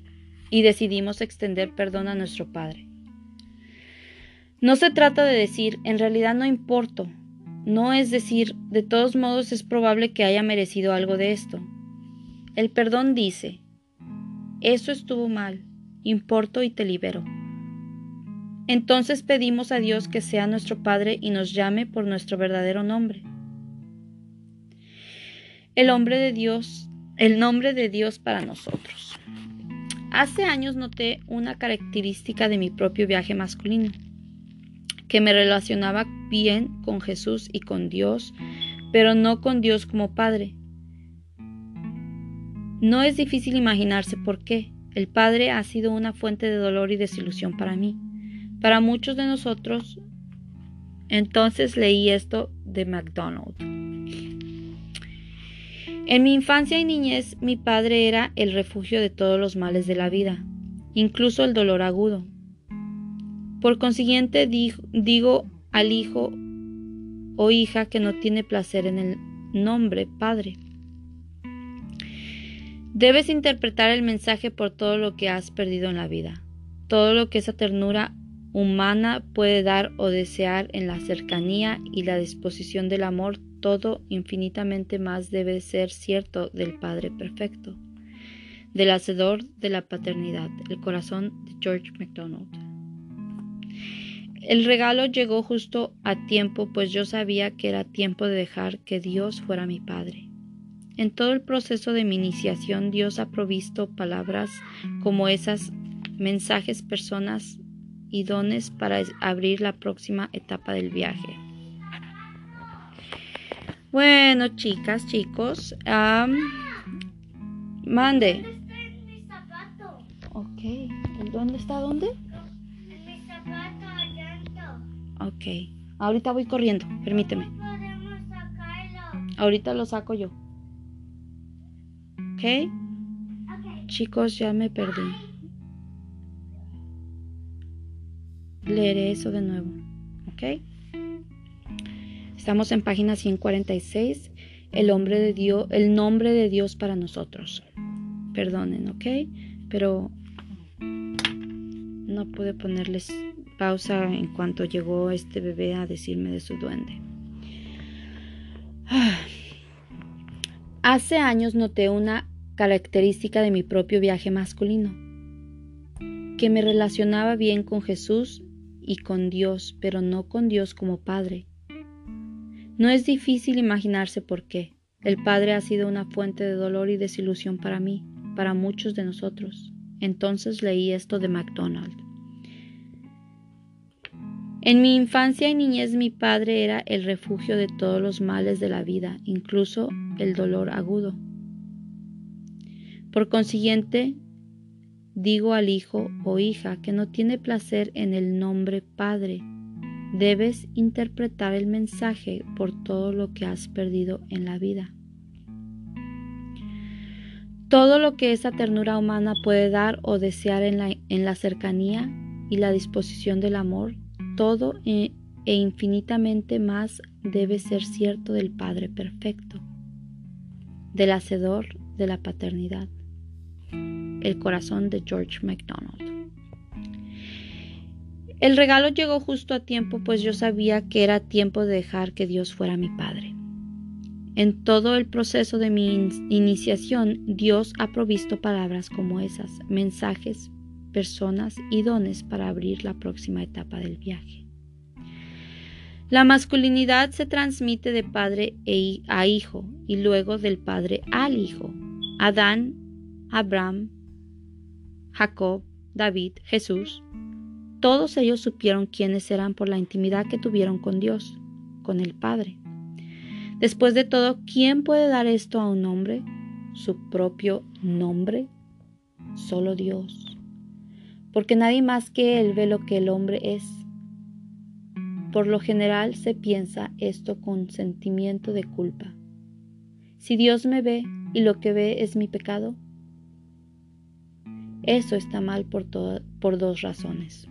y decidimos extender perdón a nuestro Padre. No se trata de decir, en realidad no importo, no es decir, de todos modos es probable que haya merecido algo de esto. El perdón dice, eso estuvo mal, importo y te libero. Entonces pedimos a Dios que sea nuestro Padre y nos llame por nuestro verdadero nombre. El hombre de Dios el nombre de Dios para nosotros. Hace años noté una característica de mi propio viaje masculino, que me relacionaba bien con Jesús y con Dios, pero no con Dios como Padre. No es difícil imaginarse por qué. El Padre ha sido una fuente de dolor y desilusión para mí. Para muchos de nosotros, entonces leí esto de McDonald. En mi infancia y niñez mi padre era el refugio de todos los males de la vida, incluso el dolor agudo. Por consiguiente digo al hijo o hija que no tiene placer en el nombre Padre. Debes interpretar el mensaje por todo lo que has perdido en la vida, todo lo que esa ternura humana puede dar o desear en la cercanía y la disposición del amor todo infinitamente más debe ser cierto del Padre Perfecto, del Hacedor de la Paternidad, el corazón de George MacDonald. El regalo llegó justo a tiempo, pues yo sabía que era tiempo de dejar que Dios fuera mi Padre. En todo el proceso de mi iniciación, Dios ha provisto palabras como esas, mensajes, personas y dones para abrir la próxima etapa del viaje. Bueno, chicas, chicos. mande. Mi zapato. Ok. ¿Dónde está? ¿Dónde? Ok. Ahorita voy corriendo. Permíteme. Ahorita lo saco yo. ¿Ok? Ok. Chicos, ya me perdí. Leeré eso de nuevo. ¿Ok? Estamos en página 146, el, el nombre de Dios para nosotros. Perdonen, ¿ok? Pero no pude ponerles pausa en cuanto llegó este bebé a decirme de su duende. Hace años noté una característica de mi propio viaje masculino, que me relacionaba bien con Jesús y con Dios, pero no con Dios como Padre. No es difícil imaginarse por qué. El Padre ha sido una fuente de dolor y desilusión para mí, para muchos de nosotros. Entonces leí esto de MacDonald. En mi infancia y niñez mi padre era el refugio de todos los males de la vida, incluso el dolor agudo. Por consiguiente, digo al hijo o hija que no tiene placer en el nombre Padre, debes interpretar el mensaje por todo lo que has perdido en la vida. Todo lo que esa ternura humana puede dar o desear en la, en la cercanía y la disposición del amor, todo e, e infinitamente más debe ser cierto del Padre perfecto, del Hacedor de la paternidad, el corazón de George MacDonald. El regalo llegó justo a tiempo, pues yo sabía que era tiempo de dejar que Dios fuera mi Padre. En todo el proceso de mi iniciación, Dios ha provisto palabras como esas, mensajes, personas y dones para abrir la próxima etapa del viaje. La masculinidad se transmite de padre e a hijo y luego del padre al hijo. Adán, Abraham, Jacob, David, Jesús, todos ellos supieron quiénes eran por la intimidad que tuvieron con Dios, con el Padre. Después de todo, ¿quién puede dar esto a un hombre? ¿Su propio nombre? Solo Dios. Porque nadie más que Él ve lo que el hombre es. Por lo general se piensa esto con sentimiento de culpa. Si Dios me ve y lo que ve es mi pecado, eso está mal por, por dos razones.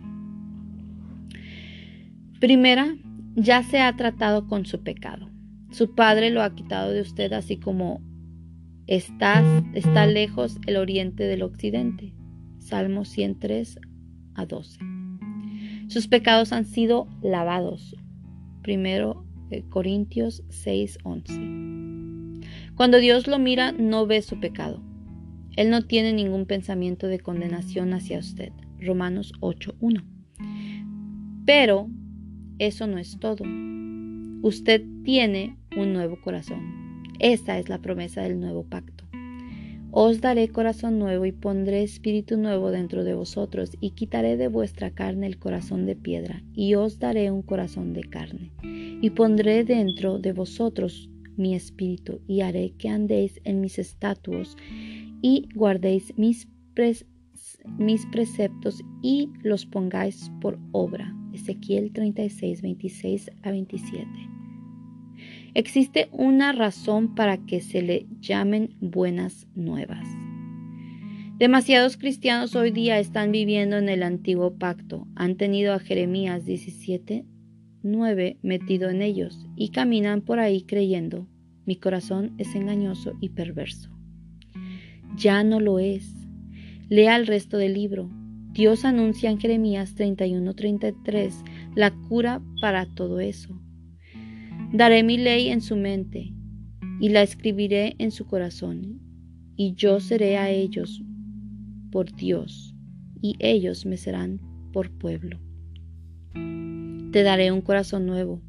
Primera, ya se ha tratado con su pecado. Su Padre lo ha quitado de usted así como estás, está lejos el oriente del occidente. Salmo 103 a 12. Sus pecados han sido lavados. Primero Corintios 6, 11. Cuando Dios lo mira, no ve su pecado. Él no tiene ningún pensamiento de condenación hacia usted. Romanos 8, 1. Pero eso no es todo. Usted tiene un nuevo corazón. Esa es la promesa del nuevo pacto. Os daré corazón nuevo y pondré espíritu nuevo dentro de vosotros y quitaré de vuestra carne el corazón de piedra y os daré un corazón de carne y pondré dentro de vosotros mi espíritu y haré que andéis en mis estatutos y guardéis mis, mis preceptos y los pongáis por obra. Ezequiel 36, 26 a 27. Existe una razón para que se le llamen buenas nuevas. Demasiados cristianos hoy día están viviendo en el antiguo pacto, han tenido a Jeremías 17, 9 metido en ellos y caminan por ahí creyendo, mi corazón es engañoso y perverso. Ya no lo es. Lea el resto del libro. Dios anuncia en Jeremías 31-33 la cura para todo eso. Daré mi ley en su mente y la escribiré en su corazón, y yo seré a ellos por Dios, y ellos me serán por pueblo. Te daré un corazón nuevo.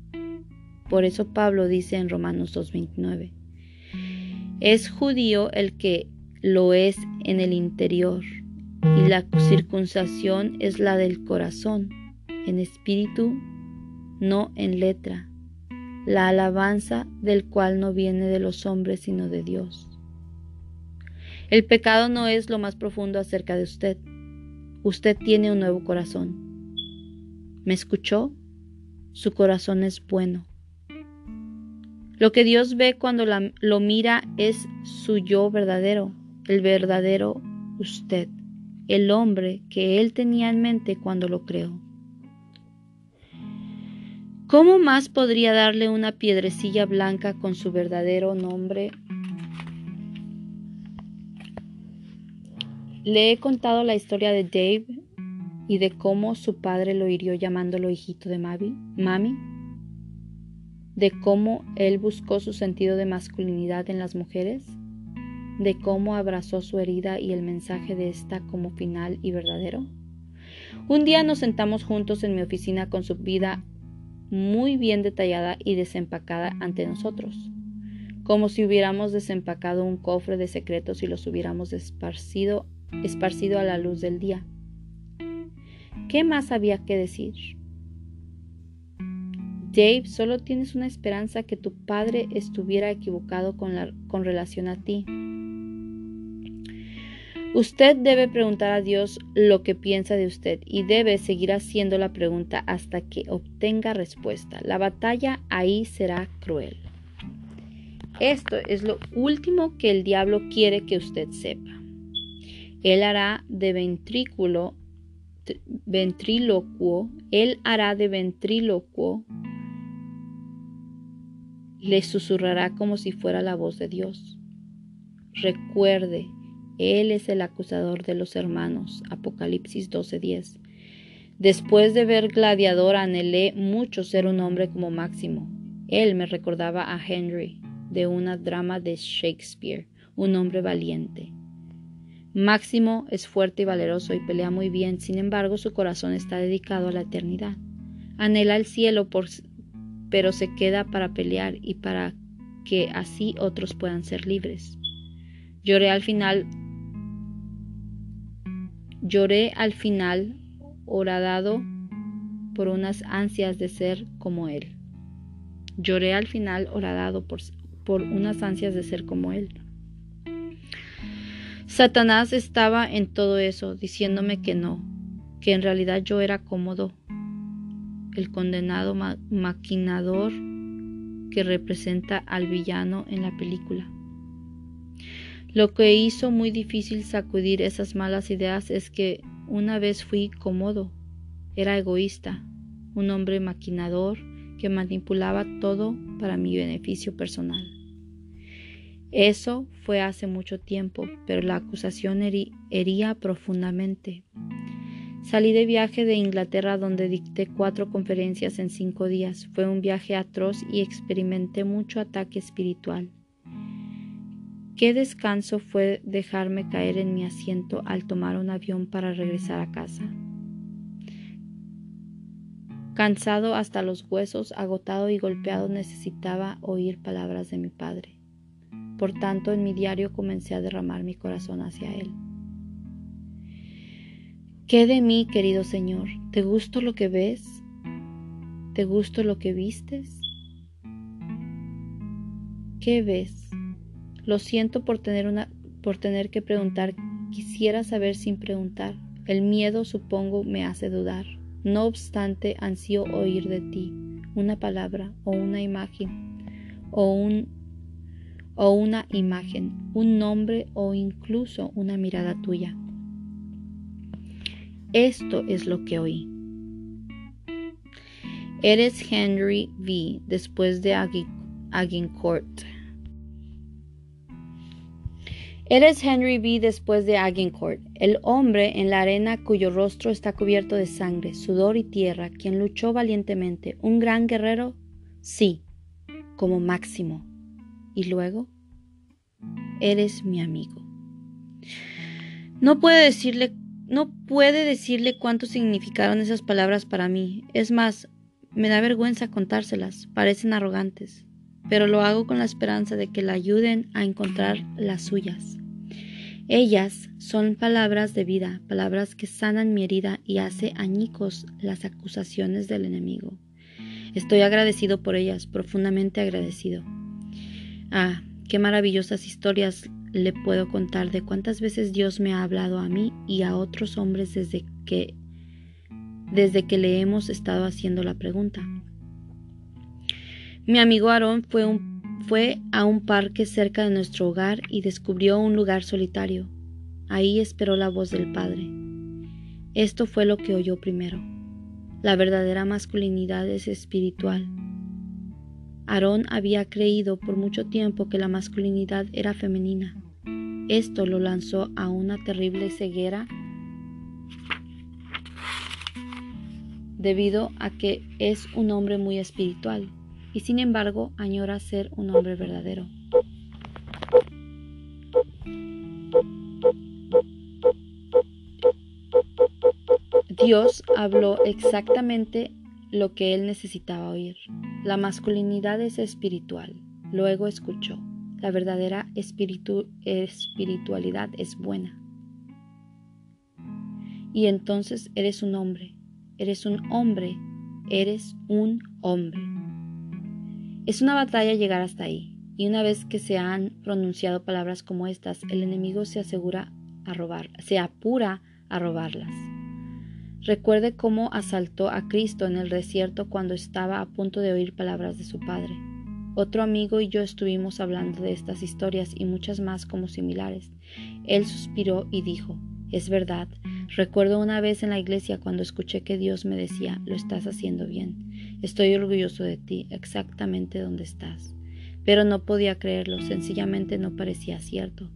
Por eso Pablo dice en Romanos 2.29, es judío el que lo es en el interior, y la circuncisión es la del corazón, en espíritu, no en letra la alabanza del cual no viene de los hombres sino de Dios. El pecado no es lo más profundo acerca de usted. Usted tiene un nuevo corazón. ¿Me escuchó? Su corazón es bueno. Lo que Dios ve cuando lo mira es su yo verdadero, el verdadero usted, el hombre que Él tenía en mente cuando lo creó. ¿Cómo más podría darle una piedrecilla blanca con su verdadero nombre? Le he contado la historia de Dave y de cómo su padre lo hirió llamándolo hijito de Mavi, mami, de cómo él buscó su sentido de masculinidad en las mujeres, de cómo abrazó su herida y el mensaje de esta como final y verdadero. Un día nos sentamos juntos en mi oficina con su vida muy bien detallada y desempacada ante nosotros, como si hubiéramos desempacado un cofre de secretos y los hubiéramos esparcido, esparcido a la luz del día. ¿Qué más había que decir? Dave, solo tienes una esperanza que tu padre estuviera equivocado con, la, con relación a ti. Usted debe preguntar a Dios lo que piensa de usted y debe seguir haciendo la pregunta hasta que obtenga respuesta. La batalla ahí será cruel. Esto es lo último que el diablo quiere que usted sepa. Él hará de ventrículo ventrílocuo, él hará de ventrílocuo, le susurrará como si fuera la voz de Dios. Recuerde, él es el acusador de los hermanos. Apocalipsis 12:10. Después de ver Gladiador anhelé mucho ser un hombre como Máximo. Él me recordaba a Henry de una drama de Shakespeare, un hombre valiente. Máximo es fuerte y valeroso y pelea muy bien, sin embargo su corazón está dedicado a la eternidad. Anhela el cielo, pero se queda para pelear y para que así otros puedan ser libres. Lloré al final, lloré al final, horadado por unas ansias de ser como él. Lloré al final, horadado por, por unas ansias de ser como él. Satanás estaba en todo eso, diciéndome que no, que en realidad yo era cómodo, el condenado maquinador que representa al villano en la película. Lo que hizo muy difícil sacudir esas malas ideas es que una vez fui cómodo, era egoísta, un hombre maquinador que manipulaba todo para mi beneficio personal. Eso fue hace mucho tiempo, pero la acusación hería profundamente. Salí de viaje de Inglaterra donde dicté cuatro conferencias en cinco días. Fue un viaje atroz y experimenté mucho ataque espiritual. Qué descanso fue dejarme caer en mi asiento al tomar un avión para regresar a casa. Cansado hasta los huesos, agotado y golpeado, necesitaba oír palabras de mi padre. Por tanto, en mi diario comencé a derramar mi corazón hacia Él. ¿Qué de mí, querido Señor? ¿Te gusto lo que ves? ¿Te gusto lo que vistes? ¿Qué ves? Lo siento por tener, una, por tener que preguntar. Quisiera saber sin preguntar. El miedo, supongo, me hace dudar. No obstante, ansío oír de ti una palabra o una imagen o un o una imagen, un nombre o incluso una mirada tuya. Esto es lo que oí. Eres Henry V. después de Agincourt. Eres Henry V. después de Agincourt, el hombre en la arena cuyo rostro está cubierto de sangre, sudor y tierra, quien luchó valientemente, un gran guerrero, sí, como máximo y luego, eres mi amigo. No puede decirle, no puede decirle cuánto significaron esas palabras para mí. Es más, me da vergüenza contárselas, parecen arrogantes, pero lo hago con la esperanza de que la ayuden a encontrar las suyas. Ellas son palabras de vida, palabras que sanan mi herida y hace añicos las acusaciones del enemigo. Estoy agradecido por ellas, profundamente agradecido. Ah, qué maravillosas historias le puedo contar de cuántas veces Dios me ha hablado a mí y a otros hombres desde que desde que le hemos estado haciendo la pregunta. Mi amigo Aarón fue, a un parque cerca de nuestro hogar y descubrió un lugar solitario. Ahí esperó la voz del Padre. Esto fue lo que oyó primero. La verdadera masculinidad es espiritual Aarón había creído por mucho tiempo que la masculinidad era femenina. Esto lo lanzó a una terrible ceguera debido a que es un hombre muy espiritual y sin embargo añora ser un hombre verdadero. Dios habló exactamente lo que él necesitaba oír. La masculinidad es espiritual. Luego escuchó. La verdadera espiritualidad es buena. Y entonces eres un hombre. Eres un hombre. Eres un hombre. Es una batalla llegar hasta ahí. Y una vez que se han pronunciado palabras como estas, el enemigo se asegura a robar, se apura a robarlas. Recuerde cómo asaltó a Cristo en el desierto cuando estaba a punto de oír palabras de su Padre. Otro amigo y yo estuvimos hablando de estas historias y muchas más como similares. Él suspiró y dijo, es verdad, recuerdo una vez en la iglesia cuando escuché que Dios me decía, lo estás haciendo bien, estoy orgulloso de ti, exactamente donde estás. Pero no podía creerlo, sencillamente no parecía cierto.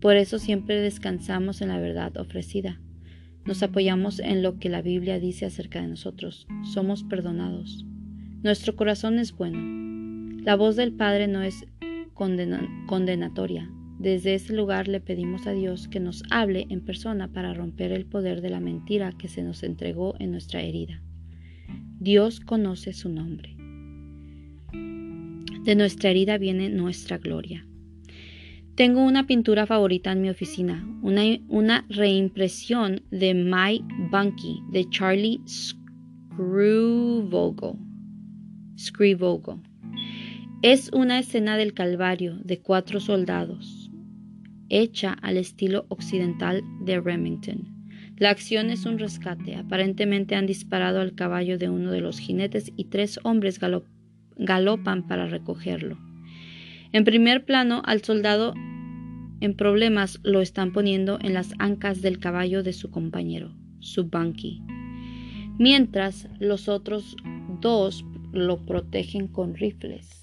Por eso siempre descansamos en la verdad ofrecida. Nos apoyamos en lo que la Biblia dice acerca de nosotros. Somos perdonados. Nuestro corazón es bueno. La voz del Padre no es condenatoria. Desde ese lugar le pedimos a Dios que nos hable en persona para romper el poder de la mentira que se nos entregó en nuestra herida. Dios conoce su nombre. De nuestra herida viene nuestra gloria. Tengo una pintura favorita en mi oficina, una, una reimpresión de My Bunky de Charlie Scrivogo. Es una escena del Calvario de cuatro soldados, hecha al estilo occidental de Remington. La acción es un rescate. Aparentemente han disparado al caballo de uno de los jinetes y tres hombres galopan para recogerlo. En primer plano, al soldado en problemas lo están poniendo en las ancas del caballo de su compañero, su bunkie, mientras los otros dos lo protegen con rifles.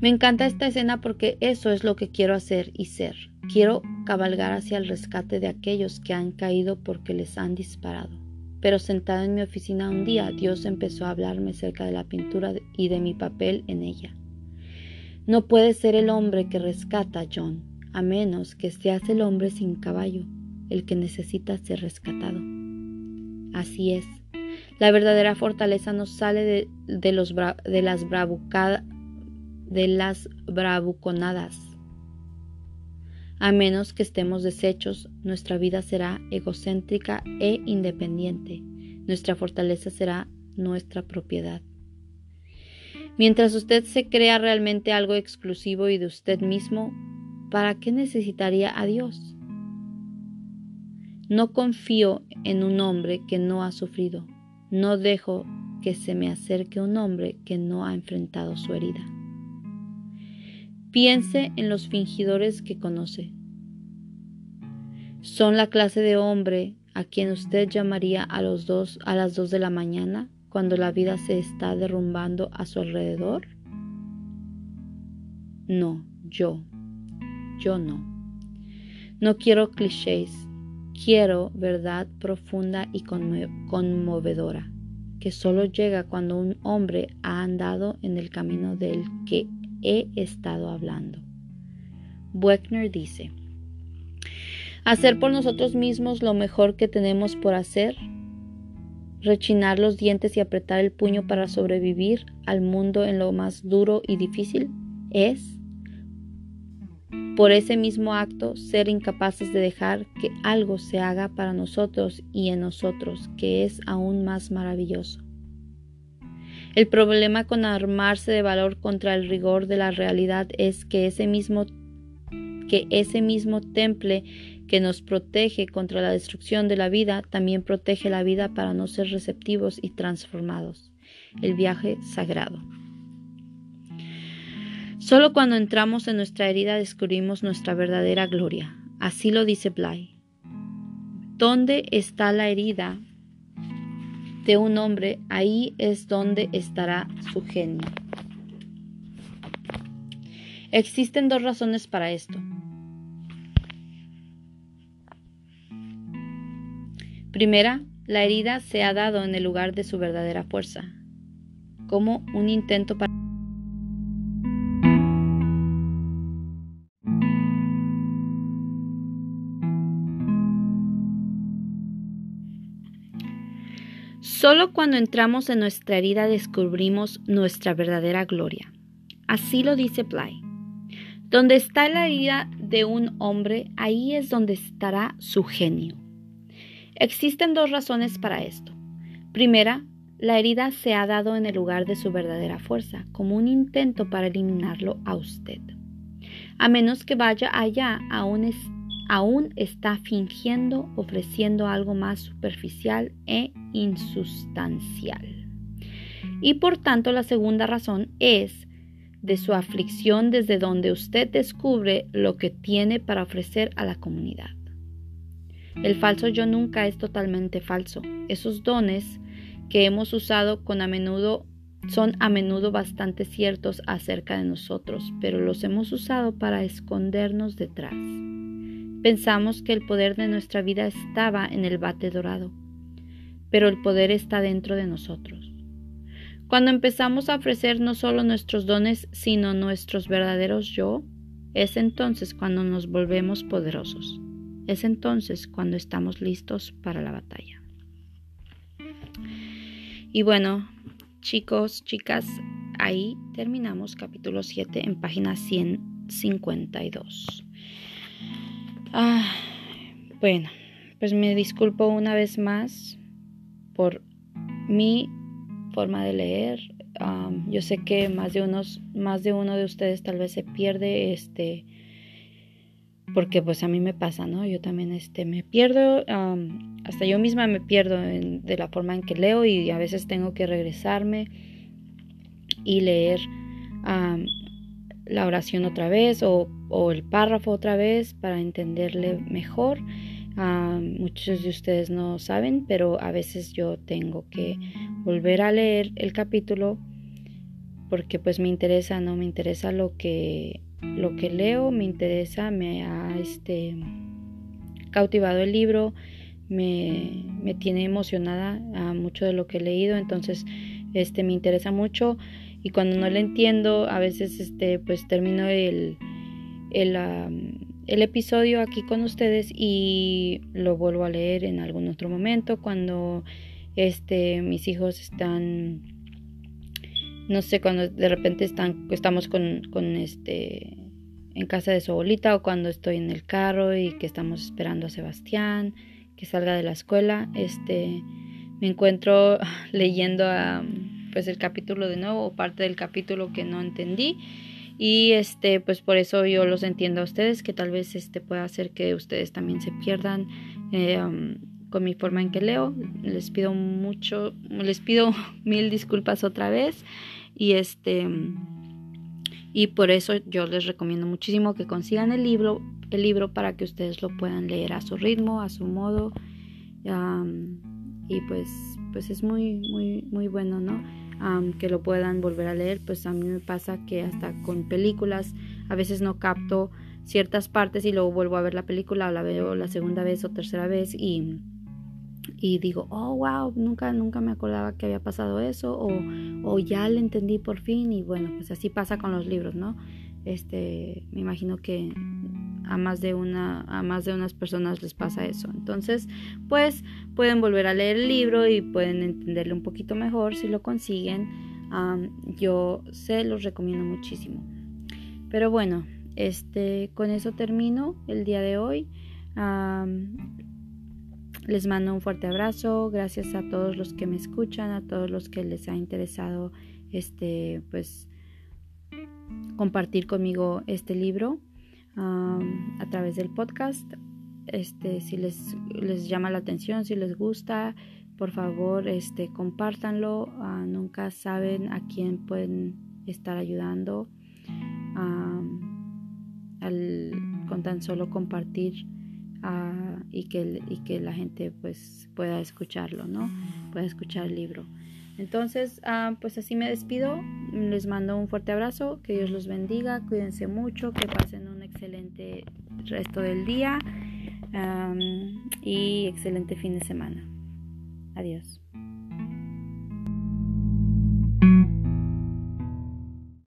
Me encanta esta escena porque eso es lo que quiero hacer y ser. Quiero cabalgar hacia el rescate de aquellos que han caído porque les han disparado. Pero sentada en mi oficina un día, Dios empezó a hablarme acerca de la pintura y de mi papel en ella. No puede ser el hombre que rescata John, a menos que seas el hombre sin caballo, el que necesita ser rescatado. Así es. La verdadera fortaleza no sale de las, de las bravuconadas. A menos que estemos deshechos, nuestra vida será egocéntrica e independiente. Nuestra fortaleza será nuestra propiedad. Mientras usted se crea realmente algo exclusivo y de usted mismo, ¿para qué necesitaría a Dios? No confío en un hombre que no ha sufrido. No dejo que se me acerque un hombre que no ha enfrentado su herida. Piense en los fingidores que conoce. Son la clase de hombre a quien usted llamaría a, los dos, a las dos de la mañana cuando la vida se está derrumbando a su alrededor? No, yo, yo no. No quiero clichés, quiero verdad profunda y conmovedora, que solo llega cuando un hombre ha andado en el camino del que he estado hablando. Buechner dice, hacer por nosotros mismos lo mejor que tenemos por hacer rechinar los dientes y apretar el puño para sobrevivir al mundo en lo más duro y difícil es, por ese mismo acto, ser incapaces de dejar que algo se haga para nosotros y en nosotros, que es aún más maravilloso. El problema con armarse de valor contra el rigor de la realidad es que ese mismo que ese mismo temple que nos protege contra la destrucción de la vida, también protege la vida para no ser receptivos y transformados. El viaje sagrado. Solo cuando entramos en nuestra herida descubrimos nuestra verdadera gloria. Así lo dice Bly. ¿Dónde está la herida de un hombre? Ahí es donde estará su genio. Existen dos razones para esto. Primera, la herida se ha dado en el lugar de su verdadera fuerza, como un intento para... Solo cuando entramos en nuestra herida descubrimos nuestra verdadera gloria. Así lo dice Bly. Donde está la herida de un hombre, ahí es donde estará su genio. Existen dos razones para esto. Primera, la herida se ha dado en el lugar de su verdadera fuerza, como un intento para eliminarlo a usted. A menos que vaya allá, aún, aún está fingiendo, ofreciendo algo más superficial e insustancial. Y por tanto, la segunda razón es de su aflicción desde donde usted descubre lo que tiene para ofrecer a la comunidad. El falso yo nunca es totalmente falso. Esos dones que hemos usado con a menudo son a menudo bastante ciertos acerca de nosotros, pero los hemos usado para escondernos detrás. Pensamos que el poder de nuestra vida estaba en el bate dorado, pero el poder está dentro de nosotros. Cuando empezamos a ofrecer no solo nuestros dones, sino nuestros verdaderos yo, es entonces cuando nos volvemos poderosos. Es entonces cuando estamos listos para la batalla. Y bueno, chicos, chicas, ahí terminamos capítulo 7 en página 152. Ah, bueno, pues me disculpo una vez más por mi forma de leer. yo sé que más de unos, más de uno de ustedes tal vez se pierde, este, porque pues a mí me pasa, ¿no? Yo también, este, me pierdo, hasta yo misma me pierdo de la forma en que leo y a veces tengo que regresarme y leer la oración otra vez o, o el párrafo otra vez para entenderle mejor. muchos de ustedes no saben, pero a veces yo tengo que volver a leer el capítulo porque pues me interesa, ¿no? Me interesa lo que, lo que leo, me interesa, me ha este, cautivado el libro, me, me tiene emocionada a mucho de lo que he leído, entonces este, me interesa mucho y cuando no le entiendo, a veces este, pues termino el, el, el episodio aquí con ustedes y lo vuelvo a leer en algún otro momento cuando este, mis hijos están, no sé, cuando de repente están, estamos con, este, en casa de su abuelita o cuando estoy en el carro y que estamos esperando a Sebastián que salga de la escuela, este, me encuentro leyendo pues el capítulo de nuevo o parte del capítulo que no entendí y este pues por eso yo los entiendo a ustedes que tal vez este pueda hacer que ustedes también se pierdan eh, con mi forma en que leo. Les pido mucho, les pido mil disculpas otra vez y este y por eso yo les recomiendo muchísimo que consigan el libro, el libro para que ustedes lo puedan leer a su ritmo, a su modo. y pues pues es muy muy muy bueno, ¿no? Que lo puedan volver a leer, pues a mí me pasa que hasta con películas a veces no capto ciertas partes y luego vuelvo a ver la película o la veo la segunda vez o tercera vez y y digo, oh, wow, nunca, nunca me acordaba que había pasado eso, o, o ya le entendí por fin, y bueno, pues así pasa con los libros, ¿no? Este, me imagino que a más de una, a más de unas personas les pasa eso. Entonces, pues pueden volver a leer el libro y pueden entenderlo un poquito mejor si lo consiguen. yo se los recomiendo muchísimo. Pero bueno, este, con eso termino el día de hoy. Les mando un fuerte abrazo, gracias a todos los que me escuchan, a todos los que les ha interesado este pues compartir conmigo este libro a través del podcast. Este, si les, les llama la atención, si les gusta, por favor, este, compártanlo. Ah, nunca saben a quién pueden estar ayudando al, con tan solo compartir y, que, y que la gente pues pueda escucharlo, ¿no? Pueda escuchar el libro. Entonces, ah, pues así me despido. Les mando un fuerte abrazo. Que Dios los bendiga. Cuídense mucho. Que pasen un excelente resto del día. y excelente fin de semana. Adiós.